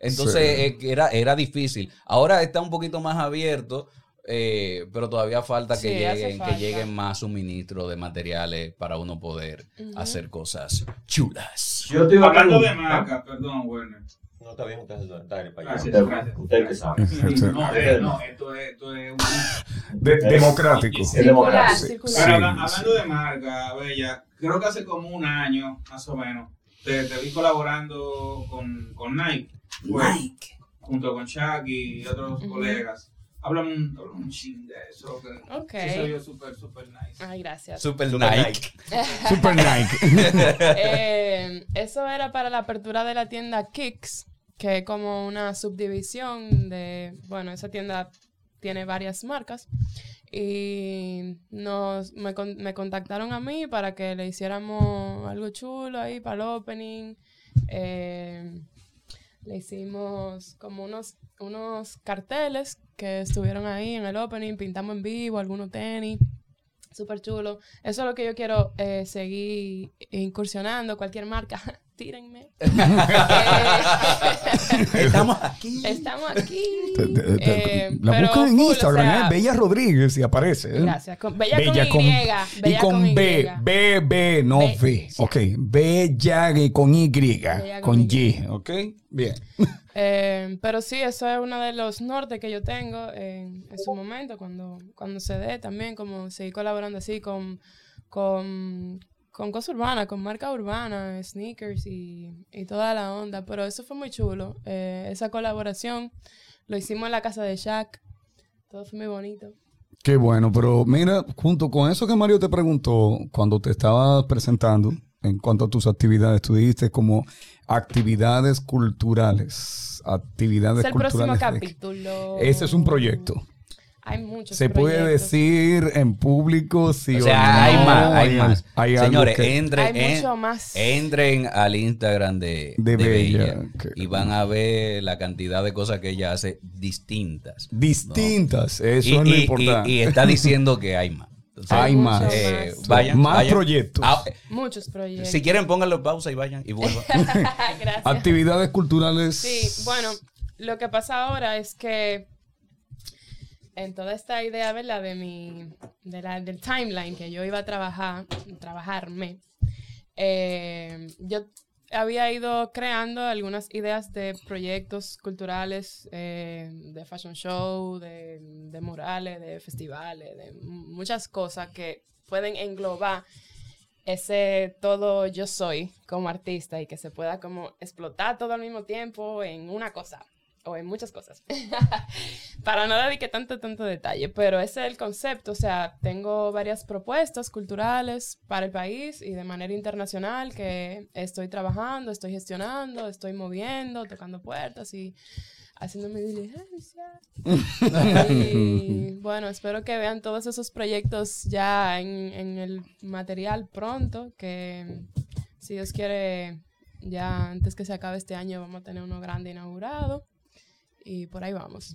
Entonces
Sí.
eh, era, era difícil. Ahora está un poquito más abierto, eh, pero todavía falta que
Sí,
lleguen, que lleguen más suministros de materiales para uno poder hacer cosas chulas.
Yo estoy hablando de marca, perdón, Werner.
No está bien, usted dale para allá.
Gracias, gracias.
Usted que sabe.
No, eh, no, esto es, esto es un...
De- democrático.
Es democrático.
Circular,
Sí.
Pero habla-
sí.
hablando de marca, Bella, creo que hace como un año, más o menos, te, te vi colaborando con, con Nike. Nike. Junto con Shaq y otros colegas. Háblame un, háblame un chin de eso, que
Ok.
sí se vio súper, súper nice.
Ay, gracias.
Super,
Super
Nike.
Super Nike.
Eh, eso era para la apertura de la tienda Kicks, que es como una subdivisión de, bueno, esa tienda tiene varias marcas y nos, me, me contactaron a mí para que le hiciéramos algo chulo ahí para el opening. Eh, le hicimos como unos, unos carteles que estuvieron ahí en el opening, pintamos en vivo, algunos tenis. Súper chulo. Eso es lo que yo quiero eh, seguir incursionando. Cualquier marca, tírenme.
Estamos aquí.
Estamos aquí.
Te- te- te-
Eh,
la buscan en
o
Instagram,
sea,
¿eh? Bella Rodríguez y aparece. ¿eh?
Gracias. Con, bella,
Bella
con,
con,
Y.
y
Bella
con,
con,
B,
Y.
B, B, no
Be-
V. Ok, Bella y con Y,
Bella
con
con
Y, ok. Bien.
Eh, pero sí, eso es uno de los nortes que yo tengo en, en su momento, cuando, cuando se dé también, como seguir colaborando así con, con, con cosas urbanas, con marca urbana, sneakers y, y toda la onda. Pero eso fue muy chulo. Eh, esa colaboración lo hicimos en la casa de Shaq. Todo fue muy bonito.
Qué bueno, pero mira, junto con eso que Mario te preguntó cuando te estaba presentando en cuanto a tus actividades, tú dijiste como actividades culturales. Actividades
Es el próximo
culturales. de-
capítulo.
Ese es un proyecto.
Hay muchos
Se puede
proyectos.
decir en público si
O
o
sea, hay más, hay más.
hay
Señores,
que-
entren,
Hay
en-
mucho más.
entren al Instagram de,
De
de
Bella,
y van a ver la cantidad de cosas que ella hace distintas.
distintas. Eso
Y,
es lo
y-
importante.
y- y está diciendo que hay más. Entonces,
hay más.
eh,
Más
vayan,
Más
vayan.
proyectos.
Ah,
Muchos proyectos.
si quieren, pónganlo en pausa y vayan y vuelvan.
Gracias.
Actividades culturales.
Sí, bueno, lo que pasa ahora es que en toda esta idea, ¿verdad? De mi, del timeline que yo iba a trabajar, trabajarme, eh, yo había ido creando algunas ideas de proyectos culturales, eh, de fashion show, de, de murales, de festivales, de muchas cosas que pueden englobar ese todo yo soy como artista y que se pueda como explotar todo al mismo tiempo en una cosa o en muchas cosas. Para no dedique tanto, tanto detalle, pero ese es el concepto. O sea, tengo varias propuestas culturales para el país y de manera internacional que estoy trabajando, estoy gestionando, estoy moviendo, tocando puertas y haciendo mi diligencia. y bueno, espero que vean todos esos proyectos ya en, en el material pronto, que si Dios quiere, ya antes que se acabe este año vamos a tener uno grande inaugurado. Y por ahí vamos.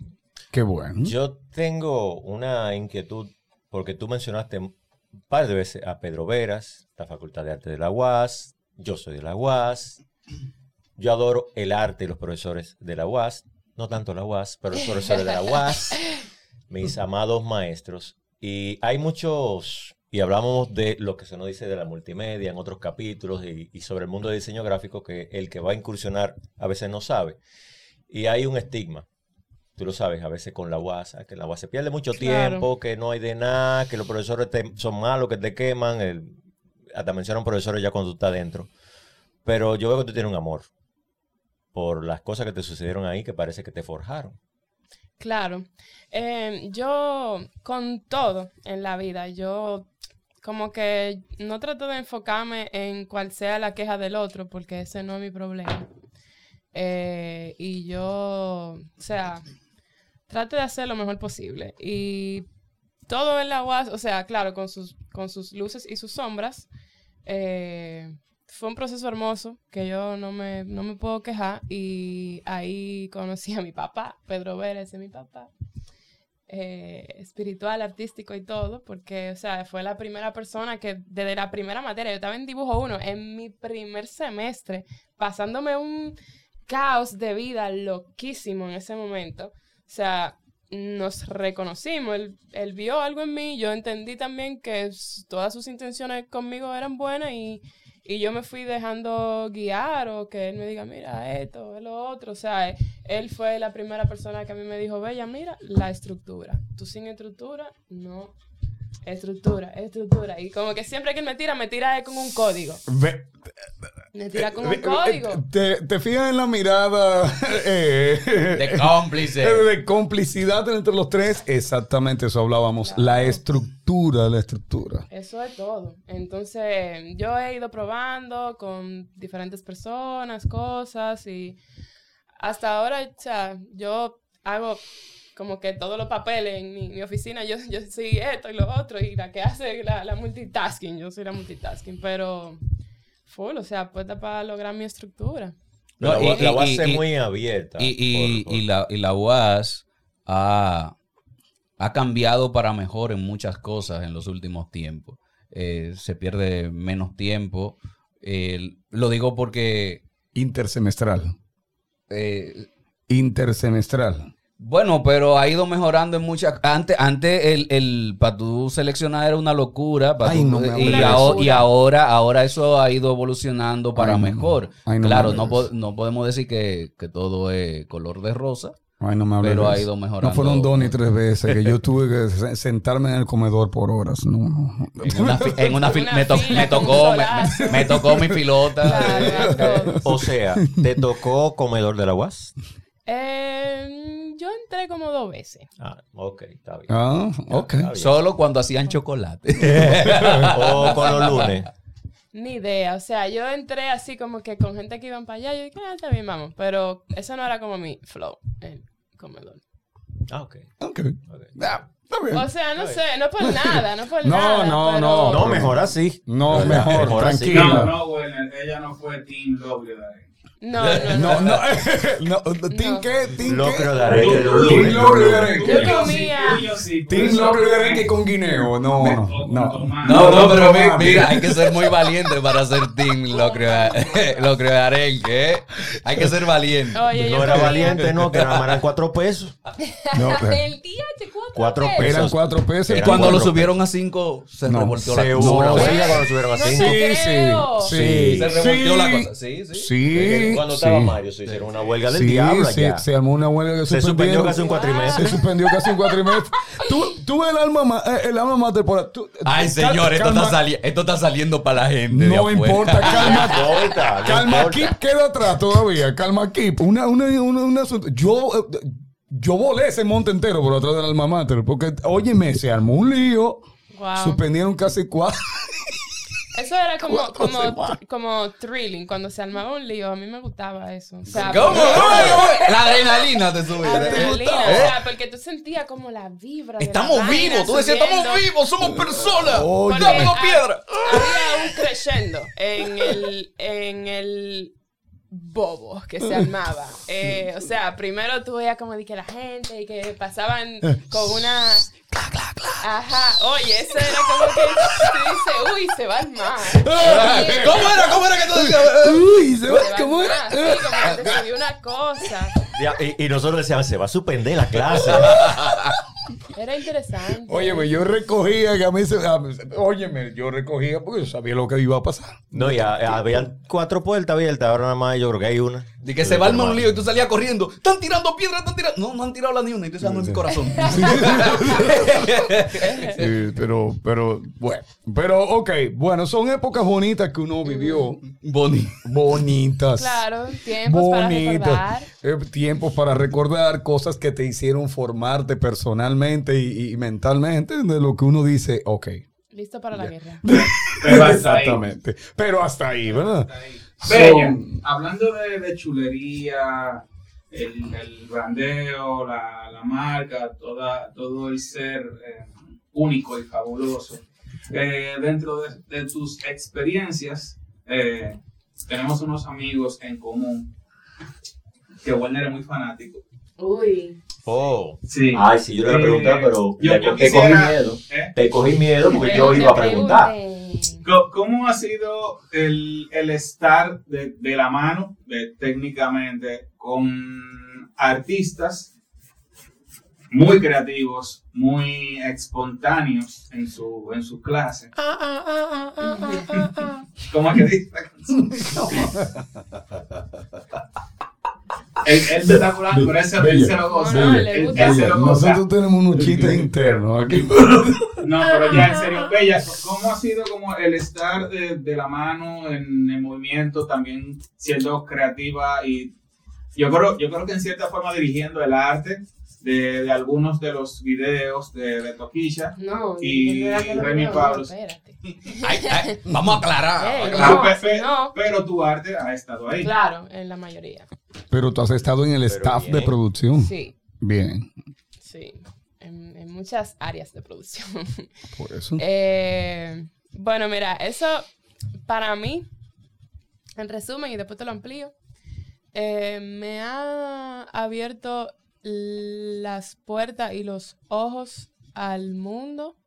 Qué bueno.
Yo tengo una inquietud, porque tú mencionaste un par de veces a Pedro Veras, la Facultad de Arte de la UAS, yo soy de la UAS, yo adoro el arte y los profesores de la UAS, no tanto la UAS, pero los profesores de la UAS, mis amados maestros. Y hay muchos, y hablamos de lo que se nos dice de la multimedia en otros capítulos y, y sobre el mundo de diseño gráfico que el que va a incursionar a veces no sabe. Y hay un estigma tú lo sabes, a veces con la UAS, que la UAS se pierde mucho
Claro.
tiempo, que no hay de nada, que los profesores te- son malos, que te queman, el- hasta mencionan profesores ya cuando tú estás dentro. Pero yo veo que tú tienes un amor por las cosas que te sucedieron ahí que parece que te forjaron.
Claro. Eh, yo, con todo en la vida, yo como que no trato de enfocarme en cuál sea la queja del otro, porque ese no es mi problema. Eh, y yo, o sea, trate de hacer lo mejor posible. Y todo en la UAS, o sea, claro, con sus, con sus luces y sus sombras, eh, fue un proceso hermoso que yo no me, no me puedo quejar. Y ahí conocí a mi papá, Pedro Vélez mi papá. eh, espiritual, artístico y todo, porque, o sea, fue la primera persona que desde la primera materia, yo estaba en dibujo 1, en mi primer semestre, pasándome un caos de vida loquísimo en ese momento. O sea, nos reconocimos, él, él vio algo en mí, yo entendí también que todas sus intenciones conmigo eran buenas y, y yo me fui dejando guiar o que él me diga, mira, esto, lo otro. O sea, eh, él fue la primera persona que a mí me dijo, Bella, mira, la estructura. Tú sin estructura, no. Estructura, estructura. Y como que siempre que él me tira, me tira con un código.
Ve-
Me tira con
ve-
un código.
Te, te fijas en la mirada eh,
De cómplice.
de complicidad entre los tres. Exactamente eso hablábamos. La estructura, la estructura.
Eso es todo. Entonces, yo he ido probando con diferentes personas, cosas y hasta ahora, o sea, yo hago como que todos los papeles en mi, mi oficina, yo, yo soy esto y lo otro y la que hace la, la multitasking, yo soy la multitasking, pero full, o sea, puesta para lograr mi estructura.
No,
la,
y-
la UAS
y-
es
y-
muy abierta.
Y, y-
por- por-
y la, y la UAS ha, ha cambiado para mejor en muchas cosas en los últimos tiempos. Eh, se pierde menos tiempo. Eh, lo digo porque,
Intersemestral.
eh,
Intersemestral.
Bueno, pero ha ido mejorando en muchas... Antes, antes el, el para tú seleccionar era una locura. pa'
Ay,
tú-
no me
y,
eso.
y ahora, ahora eso ha ido evolucionando para
Ay, no.
mejor.
Ay, no me
claro, no, po- no podemos decir que, que todo es color de rosa.
Ay, no me
Pero ha ido mejorando.
No fueron dos ni tres veces que yo tuve que se- sentarme en el comedor por horas. No, no.
En una, en me, to- tocó, me, tocó mi pilota.
Claro, a.
O sea, ¿te tocó comedor de la UAS?
Eh, yo entré como dos veces.
Ah, ok, está bien.
Ah, ok.
Está bien.
Solo cuando hacían chocolate.
o con los lunes.
Ni idea, o sea, yo entré así como que con gente que iban para allá, yo dije, ah, está bien, vamos, pero eso no era como mi flow, el comedor.
Ah, ok.
Ok.
ok.
Ah, está bien.
O sea, no sé, no por nada, no por
No,
nada.
no,
pero-
no.
No, mejor así.
No, mejor,
así.
tranquila.
No, no, Werner, ella no fue Team Lovely Darren.
No, no, no.
No, no, no. ¿Team
No.
qué? ¿Team
Lo
qué?
creo daré que lo
Team
lunes.
Lobby de Arenque.
Yo comía-
eso-
Lobby de Arenque con guineo. No, no, no.
No, no, pero mi-
tomate.
mira, hay que ser muy valiente para ser team lo creo, lo creo arenque, ¿eh? Hay que ser valiente.
Oye,
No era valiente, no, que nada más eran cuatro pesos.
No,
El día de cuatro,
Cuatro
pesos.
Eran cuatro pesos.
Eran
Cuando lo subieron a cinco, se
No,
revolteó la cosa.
No,
cuando subieron a cinco.
Sí,
creo.
sí,
Sí.
Se revolteó la cosa. Sí, sí.
Sí.
Cuando estaba
sí.
Mario se hicieron una huelga del
Sí,
diablo allá.
se armó una huelga que
Se suspendió casi un cuatrimestre.
Se suspendió casi un cuatrimestre. tú, tú el alma, ma- eh, el alma mater por tú-
Ay,
cal-
señor, esto está, sali- esto está saliendo para la gente. de
No
afuera.
importa, calma.
No importa, no
Calma. Keep queda atrás todavía. Calma Keep. Una, una, una. Yo, eh, yo volé ese monte entero por atrás del alma mater. Porque, óyeme, se armó un lío.
Wow.
Suspendieron casi cuatro.
Eso era como, como, como thrilling, cuando se armaba un lío. A mí me gustaba eso. O sea,
¿Cómo? La adrenalina te sube.
Adrenalina,
¿Eh?
o sea, porque tú sentías como la vibra. de la
Estamos
vaina
vivos, tú decías,
subiendo.
estamos vivos, somos personas.
Porque
Dame una piedra.
Había un crescendo en el, en el bobo que se armaba. Eh, o sea, primero tú veías como de que la gente y que pasaban con una... Ajá, oye, eso era como que tú dices, uy, se va a armar.
¿Cómo era? ¿Cómo era que tú decías?
Uy, se va.
Se va a
¿Cómo era?
Sí, como que te subió una cosa.
Y, y nosotros decíamos, se va a suspender la clase.
Era interesante.
Óyeme, yo recogía que a mí se. a mí se- óyeme, yo recogía porque yo sabía lo que iba a pasar.
No, ya habían cuatro puertas abiertas, ahora nada más yo creo que hay una.
De que se va armar un lío y tú salías corriendo. Están tirando piedras, están tirando. No, no han tirado la ni una y tú estás en mi corazón.
Sí, pero, pero, bueno. Pero, ok, bueno, son épocas bonitas que uno vivió.
Bonnie.
Bonitas.
Claro, tiempos para recordar.
Eh, tiempos para recordar cosas que te hicieron formarte personalmente y, y mentalmente de lo que uno dice, ok,
Listo para la guerra.
Pero hasta ahí.
Exactamente. Pero hasta ahí, ¿verdad?
Hasta ahí. Bella, hablando de, de chulería, el, el brandeo, la, la marca, toda, todo el ser eh, único y fabuloso. eh, dentro de, de tus experiencias, eh, tenemos unos amigos en común que Werner es muy fanático.
Uy.
Oh.
Sí.
Ay, sí, yo le iba a preguntar,
Eh,
pero
yo-
te,
yo
te
quisiera-
cogí miedo.
¿eh?
Te cogí miedo porque yo iba a preguntar.
¿Cómo ha sido el, el estar de, de la mano, de- técnicamente, con artistas muy creativos, muy espontáneos en su, en su clase? ¿Cómo es que dice la canción? Él, se está curando, pero él se, lo goza.
No, no,
Él-
le
él
gusta.
se lo goza.
nosotros tenemos unos chistes internos aquí.
No, pero ya en serio, Bella, ¿cómo ha sido como el estar de, de la mano en el movimiento, también siendo creativa y yo creo, yo creo que en cierta forma dirigiendo el arte de, de algunos de los videos de, de Toquilla?
No,
Y Remy
ay, vamos a aclarar.
No, no.
Pero tu arte ha estado ahí.
Claro, en la mayoría.
Pero tú has estado en el
Pero
staff de producción.
Sí,
Bien,
sí. En, en muchas áreas de producción.
por eso.
Eh, bueno, mira, eso para mí, en resumen, y después te lo amplío, eh, me ha abierto las puertas y los ojos al mundo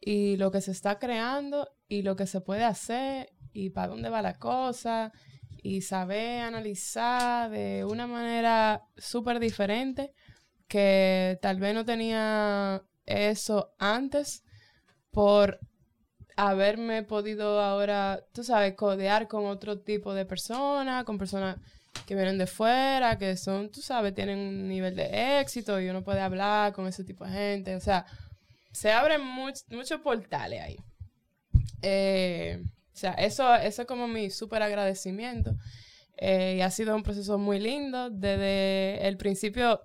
y lo que se está creando y lo que se puede hacer y para dónde va la cosa y saber analizar de una manera súper diferente que tal vez no tenía eso antes por haberme podido ahora, tú sabes, codear con otro tipo de personas, con personas que vienen de fuera, que son, tú sabes, tienen un nivel de éxito y uno puede hablar con ese tipo de gente. O sea, se abren much- muchos portales ahí. Eh, o sea, eso, eso es como mi súper agradecimiento. Eh, y ha sido un proceso muy lindo. Desde el principio,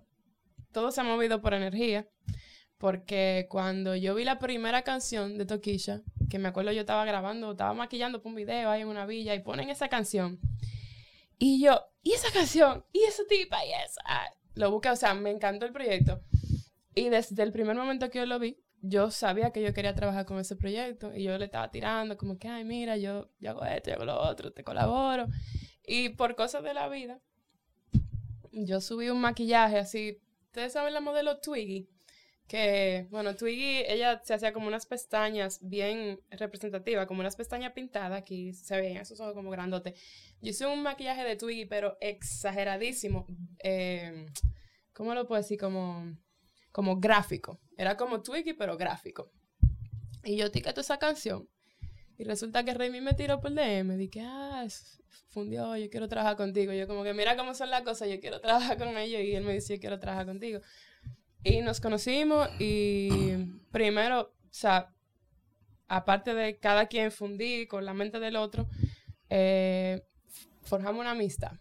todo se ha movido por energía. Porque cuando yo vi la primera canción de Toquilla, que me acuerdo yo estaba grabando, estaba maquillando para un video ahí en una villa y ponen esa canción. Y yo, ¿y esa canción? ¿Y esa tipa? ¿Y esa? Lo busqué, o sea, me encantó el proyecto. Y desde el primer momento que yo lo vi, yo sabía que yo quería trabajar con ese proyecto y yo le estaba tirando como que, ay, mira, yo, yo hago esto, yo hago lo otro, te colaboro. Y por cosas de la vida, yo subí un maquillaje así. Ustedes saben la modelo Twiggy, que, bueno, Twiggy, ella se hacía como unas pestañas bien representativas, como unas pestañas pintadas, aquí se veían esos ojos como grandotes. Yo hice un maquillaje de Twiggy, pero exageradísimo. Eh, ¿Cómo lo puedo decir? Como, como gráfico. Era como Twiggy, pero gráfico. Y yo etiqueto esa canción. Y resulta que Remy me tiró por DM. Dije, ah, fundió, yo quiero trabajar contigo. Yo como que mira cómo son las cosas, yo quiero trabajar con ellos. Y él me dice, yo quiero trabajar contigo. Y nos conocimos y primero, o sea, aparte de cada quien fundir con la mente del otro, eh, forjamos una amistad.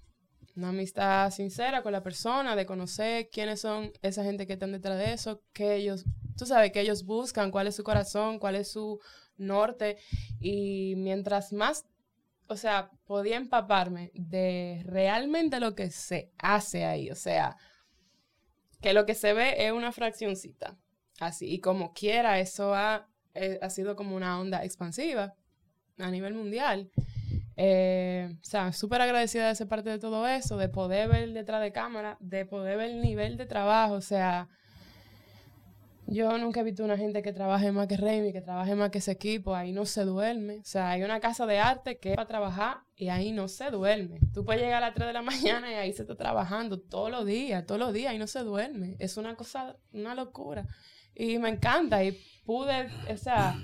Una amistad sincera con la persona, de conocer quiénes son esa gente que están detrás de eso, que ellos, tú sabes, que ellos buscan, cuál es su corazón, cuál es su norte. Y mientras más, o sea, podía empaparme de realmente lo que se hace ahí, o sea, que lo que se ve es una fraccioncita, así, y como quiera, eso ha, eh, ha sido como una onda expansiva a nivel mundial. Eh, o sea, súper agradecida de ser parte de todo eso, de poder ver detrás de cámara, de poder ver el nivel de trabajo, o sea, yo nunca he visto una gente que trabaje más que Remy, que trabaje más que ese equipo, ahí no se duerme. O sea, hay una casa de arte que es para trabajar y ahí no se duerme. Tú puedes llegar a las 3 de la mañana y ahí se está trabajando todos los días, todos los días y no se duerme. Es una cosa, una locura. Y me encanta y pude, o sea...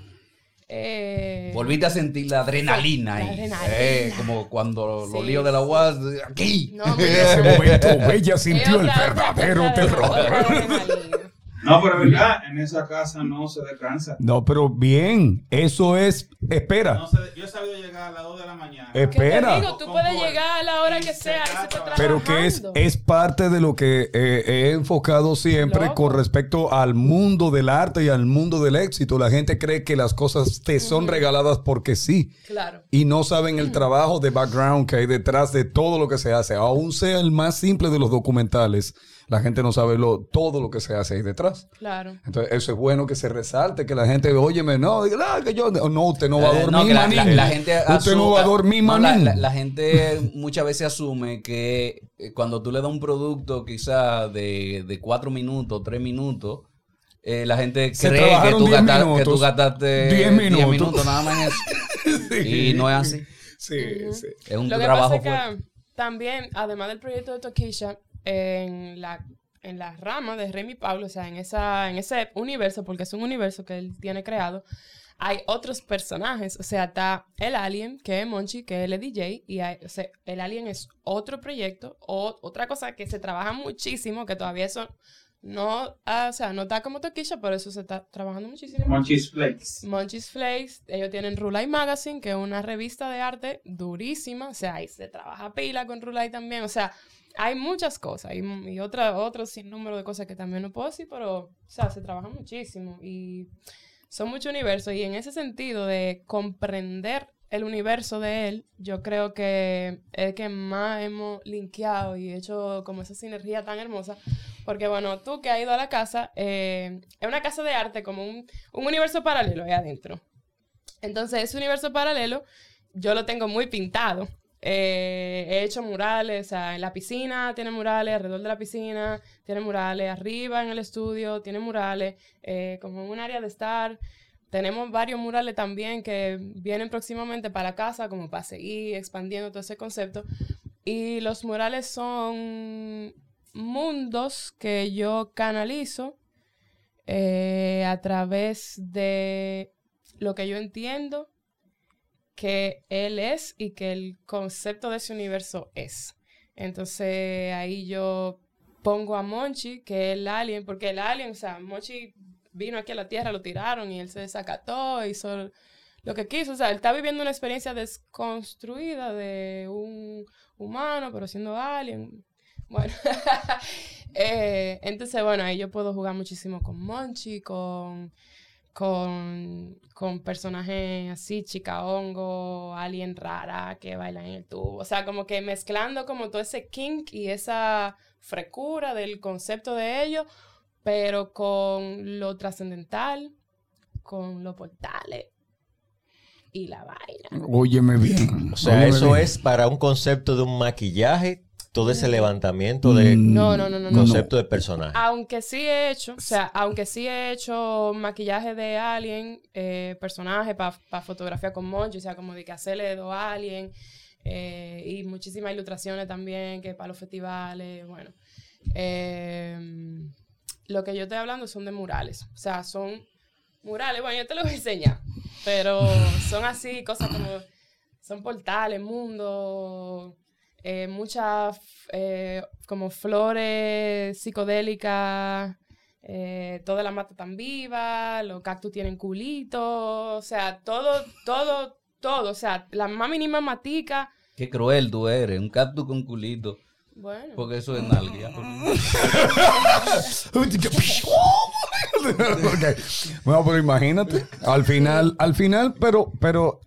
Eh,
Volviste a sentir la adrenalina
La
ahí.
adrenalina.
Eh, como cuando
Sí,
los líos de la. UAS, aquí.
No,
En ese momento, Bella
es
sintió el
otra- otra-
verdadero terror.
No, pero verdad, en esa casa no se descansa.
No, pero bien, eso es espera,
No sé, yo he sabido llegar a las 2 de la mañana.
Eh,
¿Qué te
Espera.
digo? Tú puedes llegar a la hora que
se
sea se
pero que es, es parte de lo que eh, he enfocado siempre
Loco.
con respecto al mundo del arte y al mundo del éxito. La gente cree que las cosas te son regaladas porque sí.
Claro.
y no saben el trabajo de background que hay detrás de todo lo que se hace. Aún sea el más simple de los documentales, la gente no sabe lo, todo lo que se hace ahí detrás.
Claro.
Entonces, eso es bueno que se resalte, que la gente, óyeme, no, diga, "Ah, que yo, no, usted no va a
Eh,
dormir,
no, que la, la- la gente
Usted no va a dormir,
no, la,
manín.
la- la gente muchas veces asume que eh, cuando tú le das un producto quizá de, de cuatro minutos, tres minutos, eh, la gente
Se
cree que tú,
10
gasta- que
minutos.
tú gastaste
10
10
minutos.
nada más en eso. Y no es así.
Sí, sí.
Es un
Lo que
trabajo
pasa es
fuerte.
que también, además del proyecto de Tokisha, en la, en la rama de Remy Pablo, o sea, en, esa, en ese universo, porque es un universo que él tiene creado, hay otros personajes. O sea, está el Alien, que es Monchi, que es el DJ, y hay- o sea, el Alien es otro proyecto, o otra cosa que se trabaja muchísimo, que todavía eso no, ah, o sea, no está como Tokisha, pero eso se está trabajando muchísimo.
Monchis Flakes.
Munchies Flakes, ellos tienen Rulay Magazine, que es una revista de arte durísima, o sea, ahí se trabaja pila con Rulay también, o sea, hay muchas cosas y, otra, otro sinnúmero de cosas que también no puedo decir, pero, o sea, se trabaja muchísimo y son muchos universos y en ese sentido de comprender el universo de él, yo creo que es que más hemos linkeado y hecho como esa sinergia tan hermosa, porque bueno, tú que has ido a la casa, eh, es una casa de arte como un, un universo paralelo ahí adentro. Entonces, ese universo paralelo yo lo tengo muy pintado. Eh, he hecho murales, o sea, en la piscina tiene murales, alrededor de la piscina tiene murales, arriba en el estudio tiene murales, eh, como en un área de estar. Tenemos varios murales también que vienen próximamente para la casa, como para seguir expandiendo todo ese concepto. Y los murales son mundos que yo canalizo eh, a través de lo que yo entiendo que él es y que el concepto de ese universo es. Entonces ahí yo pongo a Monchi, que es el alien, porque el alien, o sea, Monchi vino aquí a la Tierra, lo tiraron y él se desacató, hizo lo que quiso. O sea, él está viviendo una experiencia desconstruida de un humano, pero siendo alien. Bueno, eh, entonces, bueno, ahí yo puedo jugar muchísimo con Monchi, con, con, con personajes así, chica hongo, alien rara que bailan en el tubo. O sea, como que mezclando como todo ese kink y esa frecura del concepto de ellos, pero con lo trascendental, con los portales y la vaina.
Óyeme bien.
O sea,
óyeme
eso
bien.
es para un concepto de un maquillaje, todo ese levantamiento de
Mm,
No, no, no, no, no.
concepto de personaje.
Aunque sí he hecho, o sea, aunque sí he hecho maquillaje de alien, eh, personaje para fotografía con Monchi, o sea, como de que hacerle dos alien, eh, y muchísimas ilustraciones también, que para los festivales, bueno. Eh, lo que yo estoy hablando son de murales, o sea, son murales, bueno, yo te los voy a enseñar, pero son así, cosas como, son portales, mundos, eh, muchas eh, como flores psicodélicas, eh, toda la mata tan viva, los cactus tienen culitos, o sea, todo, todo, todo, o sea, la más mínima matica,
Qué cruel tú eres, un cactus con culito.
bueno.
Porque eso es nalga.
Ok. Bueno, pero imagínate, al final, al final, pero, pero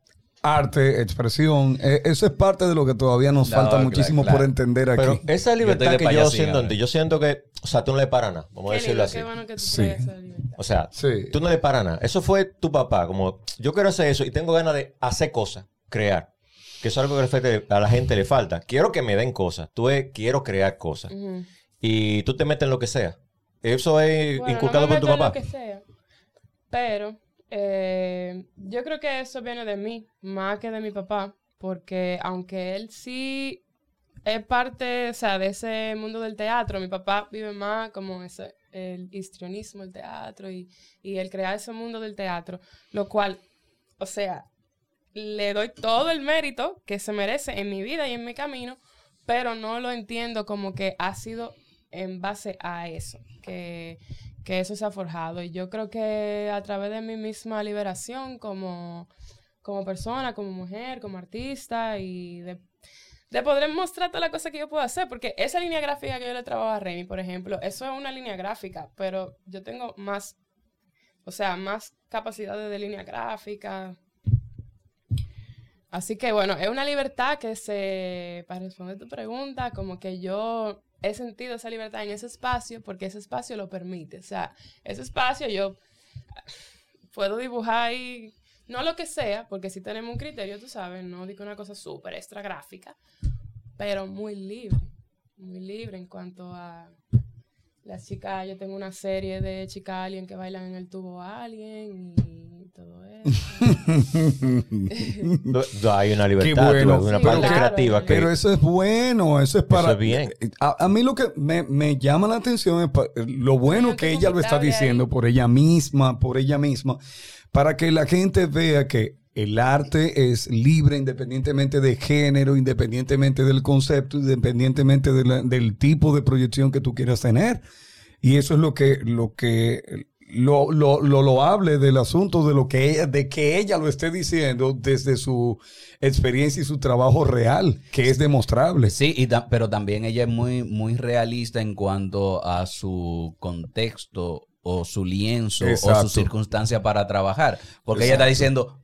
arte, expresión, eh, eso es parte de lo que todavía nos
No,
falta
claro,
muchísimo
claro.
por entender aquí.
Pero esa libertad que yo siento en ti, yo siento que, o sea, tú no le paras nada, vamos a decirlo
lindo,
así.
qué bueno que tú
Sí.
O sea,
Sí.
tú no le paras nada. Eso fue tu papá, como yo quiero hacer eso y tengo ganas de hacer cosas, crear. Que eso es algo que a la gente le falta. Quiero que me den cosas. Tú es, quiero crear cosas. Y tú te metes en lo que sea. Eso es
Bueno,
inculcado
no me
por tu
meto en
papá.
Lo que sea, pero eh, yo creo que eso viene de mí, más que de mi papá, porque aunque él sí es parte, o sea, de ese mundo del teatro, mi papá vive más como ese, el histrionismo, el teatro y, y el crear ese mundo del teatro, lo cual, o sea, le doy todo el mérito que se merece en mi vida y en mi camino, pero no lo entiendo como que ha sido en base a eso, que, que eso se ha forjado. Y yo creo que a través de mi misma liberación como, como persona, como mujer, como artista y de, de poder mostrar toda la cosa que yo puedo hacer. Porque esa línea gráfica que yo le trabajo a Remy, por ejemplo, eso es una línea gráfica, pero yo tengo más, o sea, más capacidades de línea gráfica. Así que bueno, es una libertad que se, para responder tu pregunta, como que yo he sentido esa libertad en ese espacio porque ese espacio lo permite. O sea, ese espacio yo puedo dibujar ahí, no lo que sea, porque si tenemos un criterio, tú sabes, no digo una cosa súper extra gráfica, pero muy libre, muy libre en cuanto a las chicas. Yo tengo una serie de chicas alien que bailan en el tubo alien y todo eso.
Hay una libertad,
Qué
tú,
bueno.
una
Sí,
parte
claro.
creativa que...
Pero eso es bueno, eso es para...
es bien.
A, a mí lo que me, me llama la atención es pa- lo bueno que ella lo está diciendo
ahí.
por ella misma, por ella misma, para que la gente vea que el arte es libre independientemente de género, independientemente del concepto, independientemente de la- del tipo de proyección que tú quieras tener. Y eso es lo que, lo que, lo, lo, lo loable del asunto de lo que ella, de que ella lo esté diciendo desde su experiencia y su trabajo real, que es demostrable.
Sí, y ta- pero también ella es muy, muy realista en cuanto a su contexto o su lienzo o
Exacto.
su circunstancia para trabajar. Porque ella está diciendo,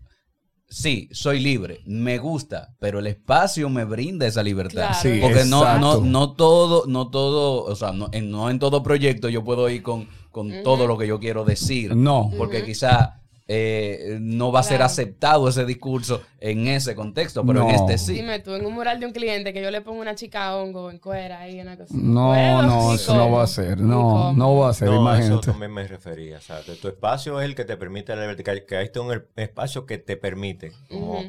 sí, soy libre, me gusta, pero el espacio me brinda esa libertad.
Claro.
Sí,
Porque no, no, no todo, no todo, o sea, no en, no en todo proyecto yo puedo ir con, con todo lo que yo quiero decir.
No.
Porque
Ujú.
quizá eh, no va a ser aceptado ese discurso en ese contexto, pero en
No.
este sí.
Dime tú, en un mural de un cliente que yo le pongo una chica hongo en cuera ahí, una cosa.
No, no,
Ni
eso no va a ser. No, no va a ser,
No, eso
imagínate.
también me refería. O sea, tu espacio es el que te permite la libertad, que, que hay un espacio que te permite como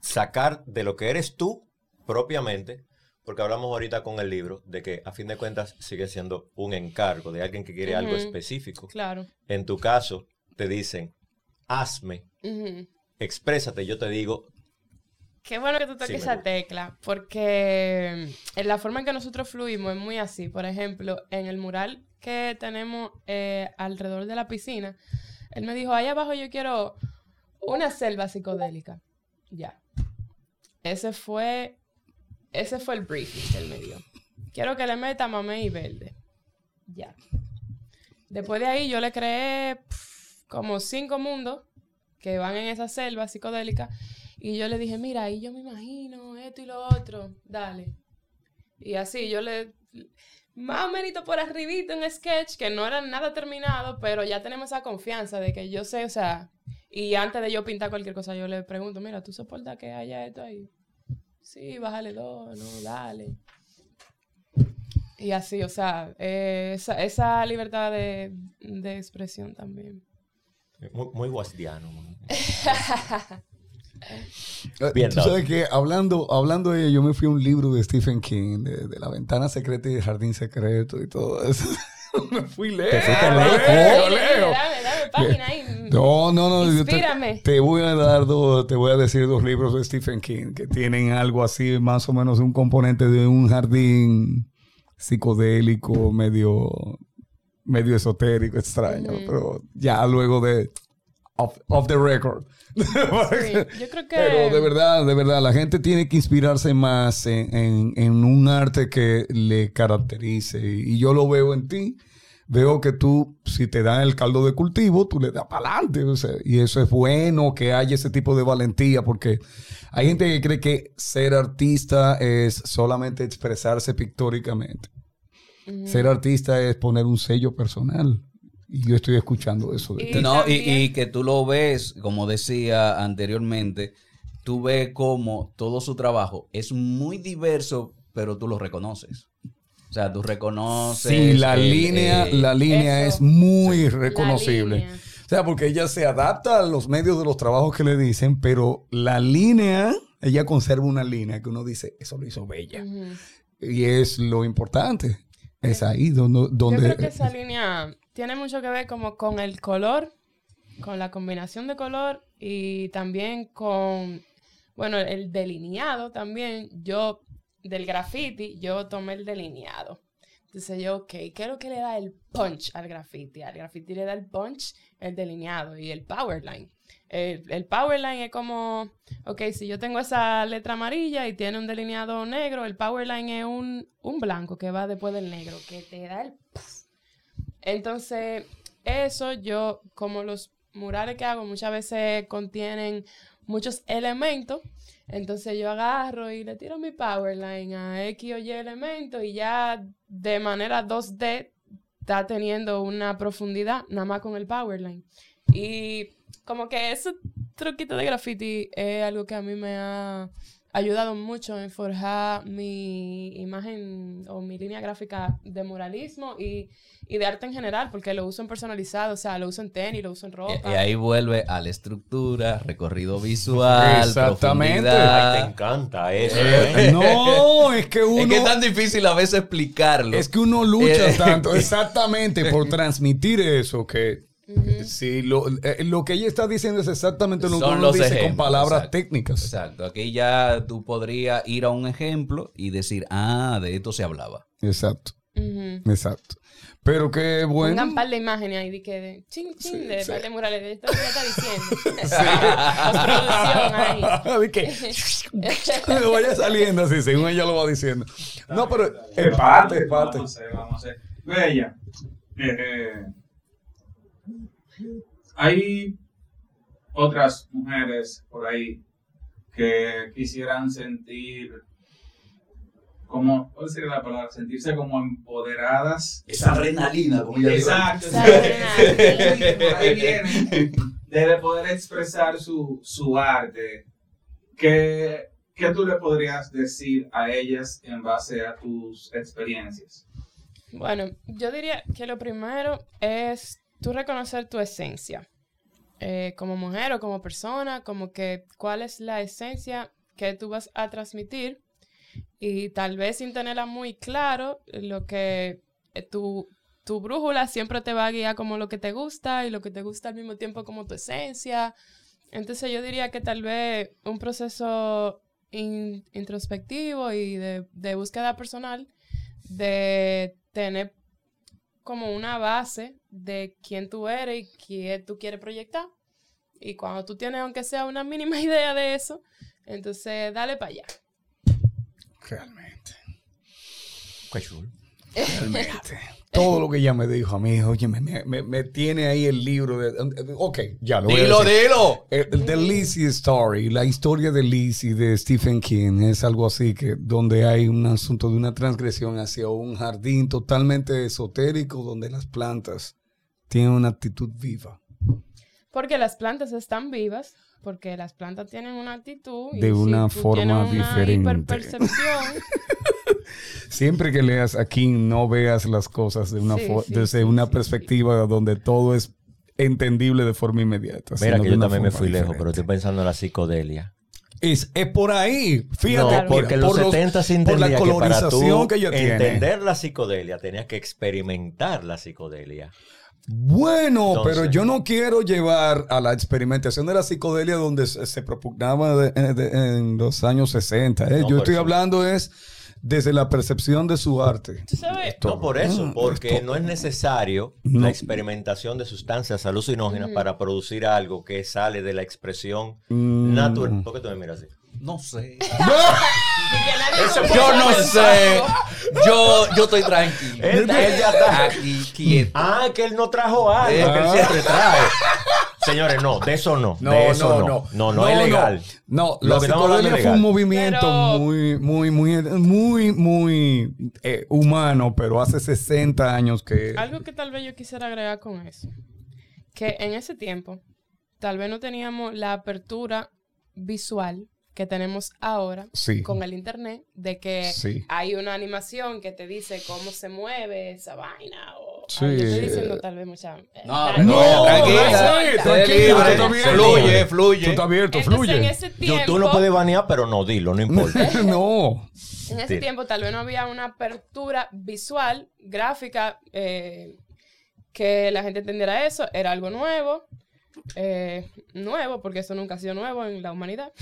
sacar de lo que eres tú propiamente, porque hablamos ahorita con el libro de que a fin de cuentas sigue siendo un encargo de alguien que quiere algo específico.
Claro.
En tu caso, te dicen, hazme,
Ujú.
exprésate, yo te digo,
Qué bueno que tú toques esa
gusta.
tecla, porque en la forma en que nosotros fluimos es muy así. Por ejemplo, en el mural que tenemos eh, alrededor de la piscina, él me dijo, ahí abajo yo quiero una selva psicodélica. Ya. Ese fue, ese fue el briefing que él me dio. Quiero que le meta mamey y verde. Ya. Después de ahí yo le creé como cinco mundos que van en esa selva psicodélica. Y yo le dije, mira, ahí yo me imagino esto y lo otro, dale. Y así yo le, más o menos por arribito un sketch que no era nada terminado, pero ya tenemos esa confianza de que yo sé, o sea, y antes de yo pintar cualquier cosa, yo le pregunto, mira, ¿tú soportas que haya esto ahí? Sí, bájale dos, no, dale. Y así, o sea, eh, esa, esa libertad de, de expresión también.
Muy, muy guasdiano. Bien,
Tú sabes que hablando, hablando de ello, yo me fui a un libro de Stephen King, de, de La Ventana Secreta y el Jardín Secreto y todo eso. me fui lejos.
Te fuiste
leo,
lejos.
leo,
Dale,
leo.
Dame, dame página ahí.
No, no, no. yo te-
Inspírame.
Te, voy a dar dos, te voy a decir dos libros de Stephen King que tienen algo así, más o menos un componente de un jardín psicodélico, medio, medio esotérico, extraño. Pero ya luego de off, off the record.
Sí, yo creo que...
Pero de verdad, de verdad, la gente tiene que inspirarse más en, en- en un arte que le caracterice. Y yo lo veo en ti. Veo que tú, si te dan el caldo de cultivo, tú le das para adelante. y eso es bueno que haya ese tipo de valentía, porque hay gente que cree que ser artista es solamente expresarse pictóricamente. Ser artista es poner un sello personal. Y yo estoy escuchando eso de
Y-
ti.
No, y, que tú lo ves, como decía anteriormente, tú ves como todo su trabajo es muy diverso, pero tú lo reconoces. O sea, tú reconoces.
Sí, la
el,
línea,
eh,
la línea
eso.
es muy reconocible. O sea, porque ella se adapta a los medios de los trabajos que le dicen, pero la línea, ella conserva una línea que uno dice, eso lo hizo Bella. Y es lo importante. Es ahí donde... donde
Yo creo que esa línea tiene mucho que ver como con el color, con la combinación de color y también con, bueno, el delineado también. Yo, del graffiti, yo tomé el delineado. Entonces yo, ok, ¿qué es lo que le da el punch al graffiti? Al graffiti le da el punch el delineado y el power line. El, el power line es como, ok, si yo tengo esa letra amarilla y tiene un delineado negro, el power line es un, un blanco que va después del negro, que te da el... Entonces, eso yo, como los murales que hago muchas veces contienen muchos elementos, entonces yo agarro y le tiro mi power line a X o Y elementos y ya de manera 2D está teniendo una profundidad nada más con el power line. Y como que ese truquito de graffiti es algo que a mí me ha ayudado mucho en forjar mi imagen o mi línea gráfica de muralismo y, y de arte en general, porque lo uso en personalizado, o sea, lo uso en tenis, lo uso en ropa.
Y, y ahí vuelve a la estructura, recorrido visual,
Exactamente.
profundidad.
Ay, te encanta eso. ¿eh?
Eh, no, es que uno...
Es que es tan difícil a veces explicarlo.
Es que uno lucha
Eh.
tanto, exactamente, por transmitir eso que sí, lo, eh, lo que ella está diciendo es exactamente lo que
Son
uno
los
dice con palabras
exacto.
técnicas.
Exacto. Aquí ya tú podrías ir a un ejemplo y decir, ah, de esto se hablaba.
Exacto, exacto. Pero que bueno.
Pongan un par de imágenes ahí de que de ching ching de par de murales de esto que ella está diciendo. Postproducción ahí.
De que vaya saliendo así, según ella lo va diciendo. No, pero es
Vamos,
parte, es parte.
Vamos a hacer, vamos a hacer. Bella. eh, hay otras mujeres por ahí que quisieran sentir como, ¿cuál sería la palabra? Sentirse como empoderadas.
Esa adrenalina, como
Exacto.
Esa adrenalina.
Sí, por ahí viene. De poder expresar su, su arte. ¿Qué, ¿Qué tú le podrías decir a ellas en base a tus experiencias?
Bueno, yo diría que lo primero es tú reconocer tu esencia. Eh, como mujer o como persona, como que cuál es la esencia que tú vas a transmitir y tal vez sin tenerla muy claro, lo que eh, tu, tu brújula siempre te va a guiar como lo que te gusta y lo que te gusta al mismo tiempo como tu esencia. Entonces yo diría que tal vez un proceso in- introspectivo y de, de búsqueda personal de tener como una base de quién tú eres y qué tú quieres proyectar. Y cuando tú tienes, aunque sea una mínima idea de eso, entonces dale para allá.
Realmente,
Qué chulo.
realmente. Todo lo que ella me dijo a mí, oye, me, me- me tiene ahí el libro de... Ok, ya lo voy a decir.
dilo.
De Lizzie Story, la historia de Lizzie de Stephen King es algo así que donde hay un asunto de una transgresión hacia un jardín totalmente esotérico donde las plantas tienen una actitud viva.
Porque las plantas están vivas, porque las plantas tienen una actitud. y
De
si
una
tú
forma
tienes una
diferente.
hiperpercepción,
Siempre que leas a King no veas las cosas de una
Sí,
fo-
sí,
desde
sí,
una
sí,
perspectiva donde todo es entendible de forma inmediata.
Mira que yo también me fui lejos, pero
diferente.
estoy pensando en la psicodelia.
Es, es por ahí. Fíjate,
no,
mira,
porque en los
por los-
70 se
por la
entendía que para
colonización
tú
que ella tiene.
entender la psicodelia tenías que experimentar la psicodelia.
Bueno,
Entonces-
pero yo no quiero llevar a la experimentación de la psicodelia donde se, se propugnaba de- eh, de- en los años 60. ¿eh?
No,
yo estoy
eso.
hablando es desde la percepción de su arte.
tú sabes,
Esto-
No por eso,
Ah,
porque
esto-
no es necesario
No.
la experimentación de sustancias alucinógenas para producir algo que sale de la expresión
Mm.
natural. ¿Por qué tú me miras así?
No sé. Yo no sé. Yo, yo estoy tranquilo.
Él- él ya está.
Aquí quieto.
Ah, que él no trajo algo, que él siempre trae. Señores, no, de eso no. de eso no. No, no, es legal.
No,
Lo
la
que estamos hablando
psicodelia
es
fue un movimiento
Pero-
muy, muy, muy, muy, muy eh, humano, pero hace 60 años que...
Algo que tal vez yo quisiera agregar con eso. Que en ese tiempo, tal vez no teníamos la apertura visual que tenemos ahora
Sí.
con el internet, de que
Sí.
hay una animación que te dice cómo se mueve esa vaina. O,
Sí.
Ay, yo estoy diciendo tal vez mucha.
No,
eh,
No,
tranquila,
tranquila.
Fluye, fluye.
Tú estás abierto,
Entonces, en
fluye.
ese
Yo- tú lo puedes banear, pero no dilo, no importa.
no.
en ese tiempo tal vez no había una apertura visual, gráfica, eh, que la gente entendiera eso, era algo nuevo. Eh, nuevo, porque eso nunca ha sido nuevo en la humanidad.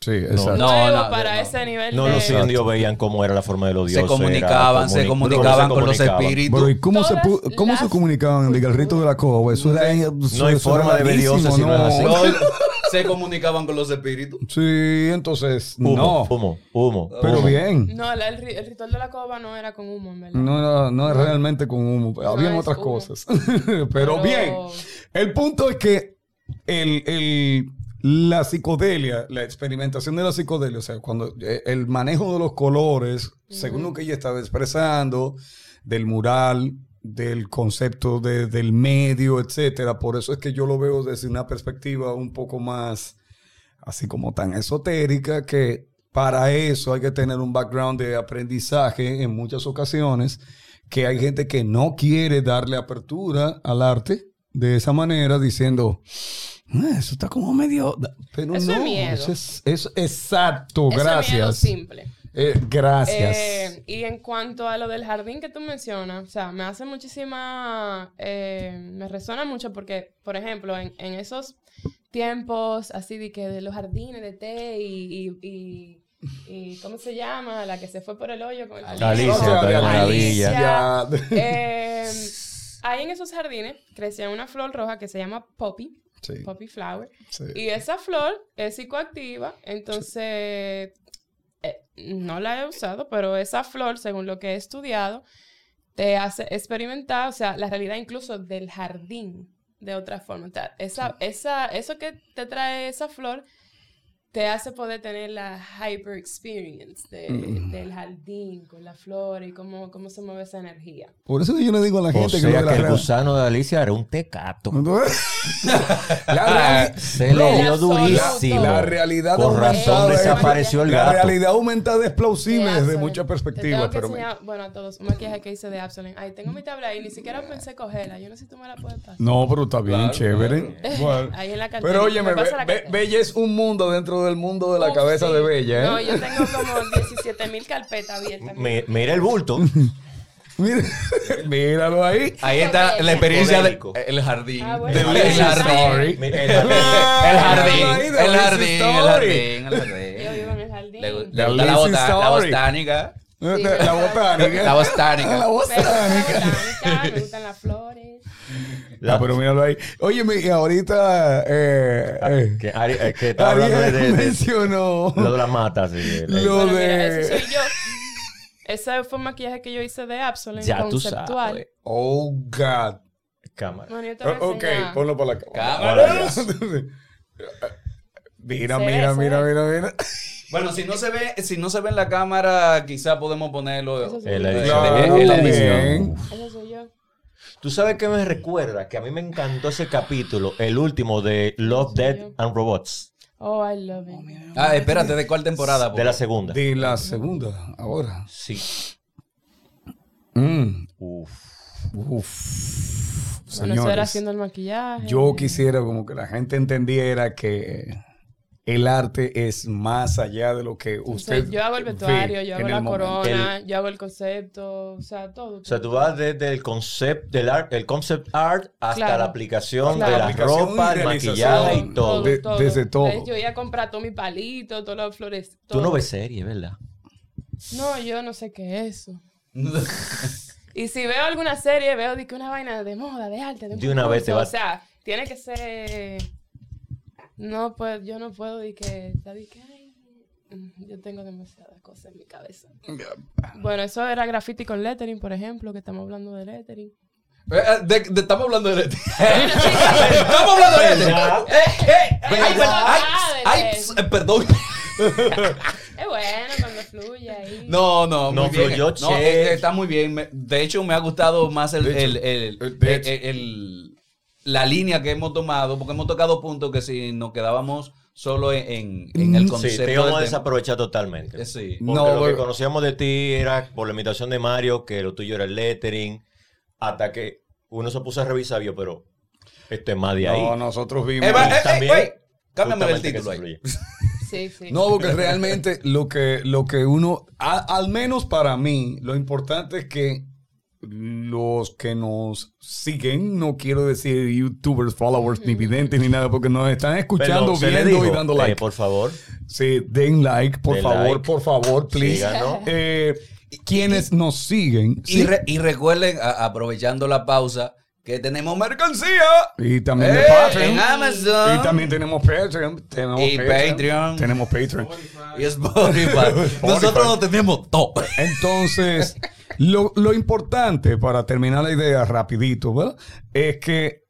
Sí, exacto.
No,
nuevo
no,
para
no.
ese nivel
No,
de...
los indios veían cómo era la forma de los
Se
dioses.
comunicaban,
era
se
comuni-
comunicaban
¿cómo
con los
se comunicaban?
espíritus.
Pero ¿y cómo, se,
Todas
cómo se comunicaban en el garrito de la coba? Eso era,
No hay forma de ver dioses si no es así.
No, se comunicaban con los espíritus.
Sí, entonces,
Humo,
no.
humo, humo.
Pero
humo.
bien.
No, el, el ri- el ritual de la cova no era con humo, en verdad.
No, era- no es realmente con humo. Habían otras
humo.
cosas. Pero, bien. El punto es que el, el- la psicodelia, la experimentación de la psicodelia, o sea, cuando eh, el manejo de los colores, según lo que ella estaba expresando, del mural, del concepto de- del medio, etcétera, por eso es que yo lo veo desde una perspectiva un poco más, así como tan esotérica, que para eso hay que tener un background de aprendizaje en muchas ocasiones, que hay gente que no quiere darle apertura al arte de esa manera, diciendo, "Ah, eso está como medio... Pero
Eso es
no,
miedo.
eso es, eso- exacto,
Eso es miedo
gracias.
simple.
Eh, gracias.
Eh, y en cuanto a lo del jardín que tú mencionas, o sea, me hace muchísima, eh, me resuena mucho porque, por ejemplo, en, en esos tiempos así de que de los jardines de té y, y, y- y ¿cómo se llama? La que se fue por el hoyo con el
Alicia,
O sea. Alicia.
Eh, ahí en esos jardines crecía una flor roja que se llama poppy,
Sí,
poppy flower,
sí.
y esa flor es psicoactiva, entonces eh, no la he usado, pero esa flor, según lo que he estudiado, te hace experimentar, o sea, la realidad incluso del jardín de otra forma. O sea, esa, esa, eso que te trae esa flor te hace poder tener la hyper experience de-
Mm.
del jardín con la flor y cómo, cómo se mueve esa energía.
Por eso yo le digo a la
O
gente que,
sea
de la
que el gusano de Alicia era un tecato.
la,
Se le dio durísimo.
la realidad
Con razón desapareció el
La
gato.
realidad aumentada es plausible
De
desde muchas perspectivas.
que
Pero
enseñar, bueno, a todos, un maquillaje que hice de Absolent. Ay, tengo mi tabla ahí, ni siquiera pensé cogerla. Yo no sé si tú me la puedes pasar.
no, pero está bien,
Claro,
chévere. Bueno.
Ahí en la cartera.
Pero óyeme,
Me pasa
Be-
la
Be-
cartera.
Bella es un mundo dentro del mundo de la
Uf,
cabeza
sí.
de Bella, ¿eh?
No, yo tengo como 17 mil carpetas abiertas.
Mi- Mira el bulto.
Mira- míralo ahí.
Ahí está la experiencia del el jardín.
Ah, bueno. The
el jardín.
El
El
jardín.
el jardín, el jardín, el
Yo
jardín.
vivo en el jardín.
Le, gusta la, bota- la botánica.
Sí,
la botánica.
La botánica.
La botánica,
me gustan las flores.
La-
Ah, pero míralo ahí. Óyeme, y ahorita eh, eh,
que, Ari- eh, que estaba hablando de,
Ariel
de- de-
mencionó
lo de las matas. sí, el-
Lo
mira,
de-
ese soy yo. Ese fue un maquillaje que yo hice de Absolent,
Ya tú
conceptual.
sabes.
Oh, God.
Cámara.
Bueno, yo te voy a
Oh, ok, ponlo para la
Cámara.
cámara. mira, mira, mira, mira, mira.
Bueno, si no se ve, si no se ve en la cámara, quizá podemos ponerlo
Eso sí.
En la edición.
Ese soy yo.
Tú sabes que me recuerda que a mí me encantó ese capítulo, el último de Love,
yo.
and Robots,
Oh, I love it.
Ah, espérate, ¿de cuál temporada?
de la segunda.
De la segunda, ahora.
Sí.
Mm,
Uf.
uf.
Bueno, eso era
Señores,
haciendo el maquillaje.
yo quisiera como que la gente entendiera que el arte es más allá de lo que
O sea,
usted
yo hago el
ve
vestuario, yo hago la
el
corona, yo hago el concepto, o sea, todo.
O sea, tú vas desde el concept del art, el concept art hasta
Claro.
la aplicación
Claro.
de la
Aplicación
ropa, el maquillaje y todo.
De- desde todo.
Yo iba a comprar todo mi palito, todas las flores.
Tú no ves serie, ¿verdad?
No, yo no sé qué es eso. Y si veo alguna serie, veo de que una vaina de moda, de arte, de,
De una vez te vas-
O sea, tiene que ser. No, pues yo no puedo decir que. de que, ay, mm, yo tengo demasiadas cosas en mi cabeza. Bueno, eso era graffiti con lettering, por ejemplo, que estamos hablando de lettering.
Eh, eh, de- de- estamos hablando de Estamos hablando de
¿Verdad?
Eh, eh, ay, eh, perdón.
Es bueno cuando fluye ahí.
No, no,
No,
muy bien.
fluyó,
No, eh, está muy bien. De hecho, me ha gustado más el,
De hecho,
el- el-
eh, de
el- el- el- la línea que hemos tomado, porque hemos tocado puntos que si nos quedábamos solo en, en- en el
Mm,
Sí,
concepto.
te íbamos a
tema-
desaprovechar totalmente.
Eh, sí.
Porque
No,
lo que conocíamos de ti era por la imitación de Mario, que lo tuyo era el lettering, hasta que uno se puso a revisar, yo, pero esto es más de ahí.
No, nosotros vimos.
Eh, eh,
también,
eh, eh, cámbiame el título ahí.
Sí, sí.
No, porque realmente lo que, lo que uno, a- al menos para mí, lo importante es que los que nos siguen, no quiero decir youtubers, followers, ni videntes, ni nada, porque nos están escuchando, viendo y dando
eh,
like.
por favor.
Sí, den like, por
Den
favor,
like.
por favor, please.
Síganos.
Eh, quienes nos siguen.
Y,
sí,
re- y recuerden, a- aprovechando la pausa, que tenemos mercancía.
y también de
¡Eh!
Patreon.
en Amazon.
Y también tenemos Patreon. Tenemos
Y Patreon.
Tenemos Patreon.
Y Spotify. Nosotros lo tenemos todo.
Entonces, lo, importante para terminar la idea rapidito, ¿verdad? Es que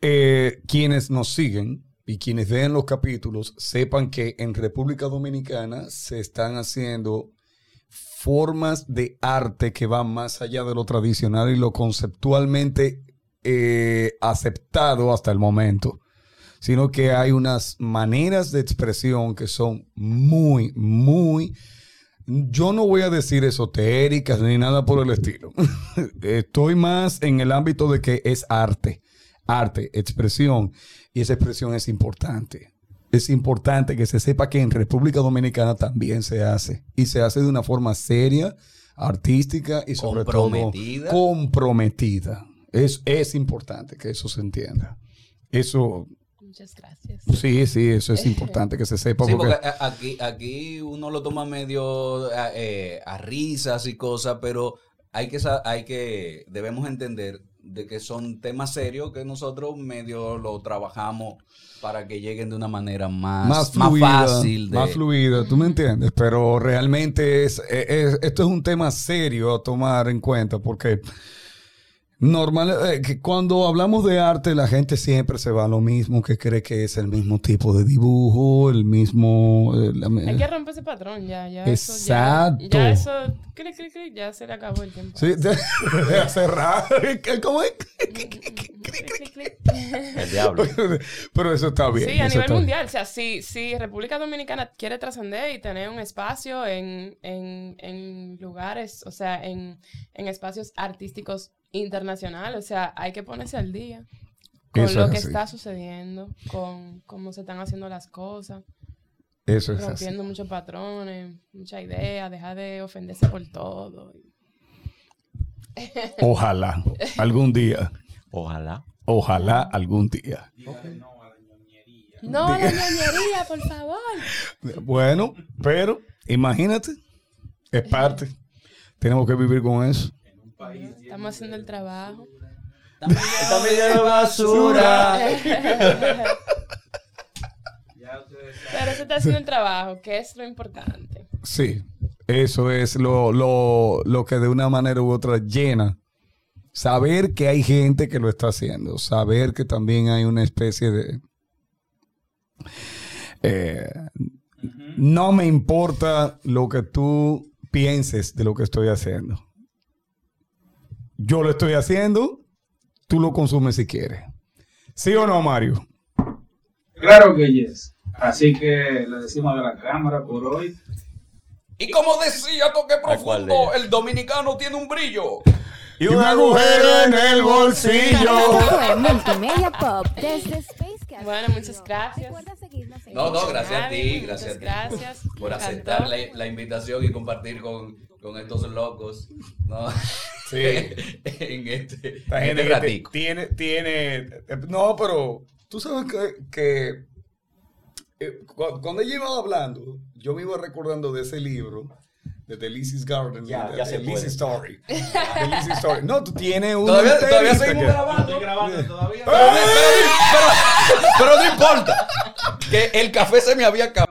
eh, quienes nos siguen y quienes vean los capítulos sepan que en República Dominicana se están haciendo formas de arte que van más allá de lo tradicional y lo conceptualmente eh, aceptado hasta el momento, sino que hay unas maneras de expresión que son muy, muy yo no voy a decir esotéricas ni nada por el estilo. Estoy más en el ámbito de que es arte, arte, expresión, y esa expresión es importante. Es importante que se sepa que en República Dominicana también se hace, y se hace de una forma seria, artística y sobre
Comprometida.
todo comprometida. Es, es importante que eso se entienda. Eso,
Muchas gracias.
sí, sí, eso es importante que se sepa.
Sí,
porque-
aquí, aquí uno lo toma medio a, eh, a risas y cosas, pero hay que, hay que, debemos entender de que son temas serios que nosotros medio lo trabajamos para que lleguen de una manera más,
más
más
fluida,
fácil. De,
más fluida, tú me entiendes, pero realmente es, es- es- esto es un tema serio a tomar en cuenta porque normal eh, que cuando hablamos de arte la gente siempre se va a lo mismo que cree que es el mismo tipo de dibujo, el mismo eh, la-
Hay que romper ese patrón ya, ya. Eso,
Exacto.
ya, ya eso, clic, clic, clic, ya se le acabó el tiempo.
Sí, de, de cerrar, ¿cómo es?
El diablo.
Pero eso está bien.
Sí, a nivel
bien.
mundial. O sea, si, si República Dominicana quiere trascender y tener un espacio en, en, en lugares, o sea, en, en espacios artísticos internacionales, o sea, hay que ponerse al día con
Eso
lo
es
que
así.
está sucediendo, con cómo se están haciendo las cosas,
Eso es así.
rompiendo muchos patrones, mucha idea, dejar de ofenderse por todo.
Ojalá, algún día.
Ojalá.
Ojalá algún día.
No, la ñoñería, por favor.
Bueno, pero imagínate, es parte. Tenemos que vivir con eso.
Estamos haciendo el trabajo.
Está medio de basura.
Pero se está haciendo el trabajo, que es lo importante.
Sí, eso es lo, lo, lo que de una manera u otra llena. Saber que hay gente que lo está haciendo. Saber que también hay una especie de... eh, no me importa lo que tú pienses de lo que estoy haciendo. Yo lo estoy haciendo, tú lo consumes si quieres. ¿Sí o no, Mario?
Claro que yes. Así que le decimos de la cámara por hoy.
Y como decía Toque
¿A
Profundo, el dominicano tiene un brillo.
Y
un agujero en el bolsillo.
Multimedia Pop desde Spacecast.
Bueno, muchas gracias.
No, no, gracias a ti, gracias a ti.
gracias.
Por aceptar la, la invitación y compartir con, con estos locos. ¿no?
Sí.
en este,
Esta gente
este
que
ratico.
tiene, tiene, eh, no, pero tú sabes que, que, eh, cu- cuando ella iba hablando, yo me iba recordando de ese libro, de The Lizzie's Garden,
Ya,
de,
ya
de
se.
Story. The Lizzie Story. No, tú tienes un
Todavía, todavía seguimos
que-
grabando.
Estoy grabando todavía.
Pero, pero- pero- pero no importa. Que el café se me había acabado.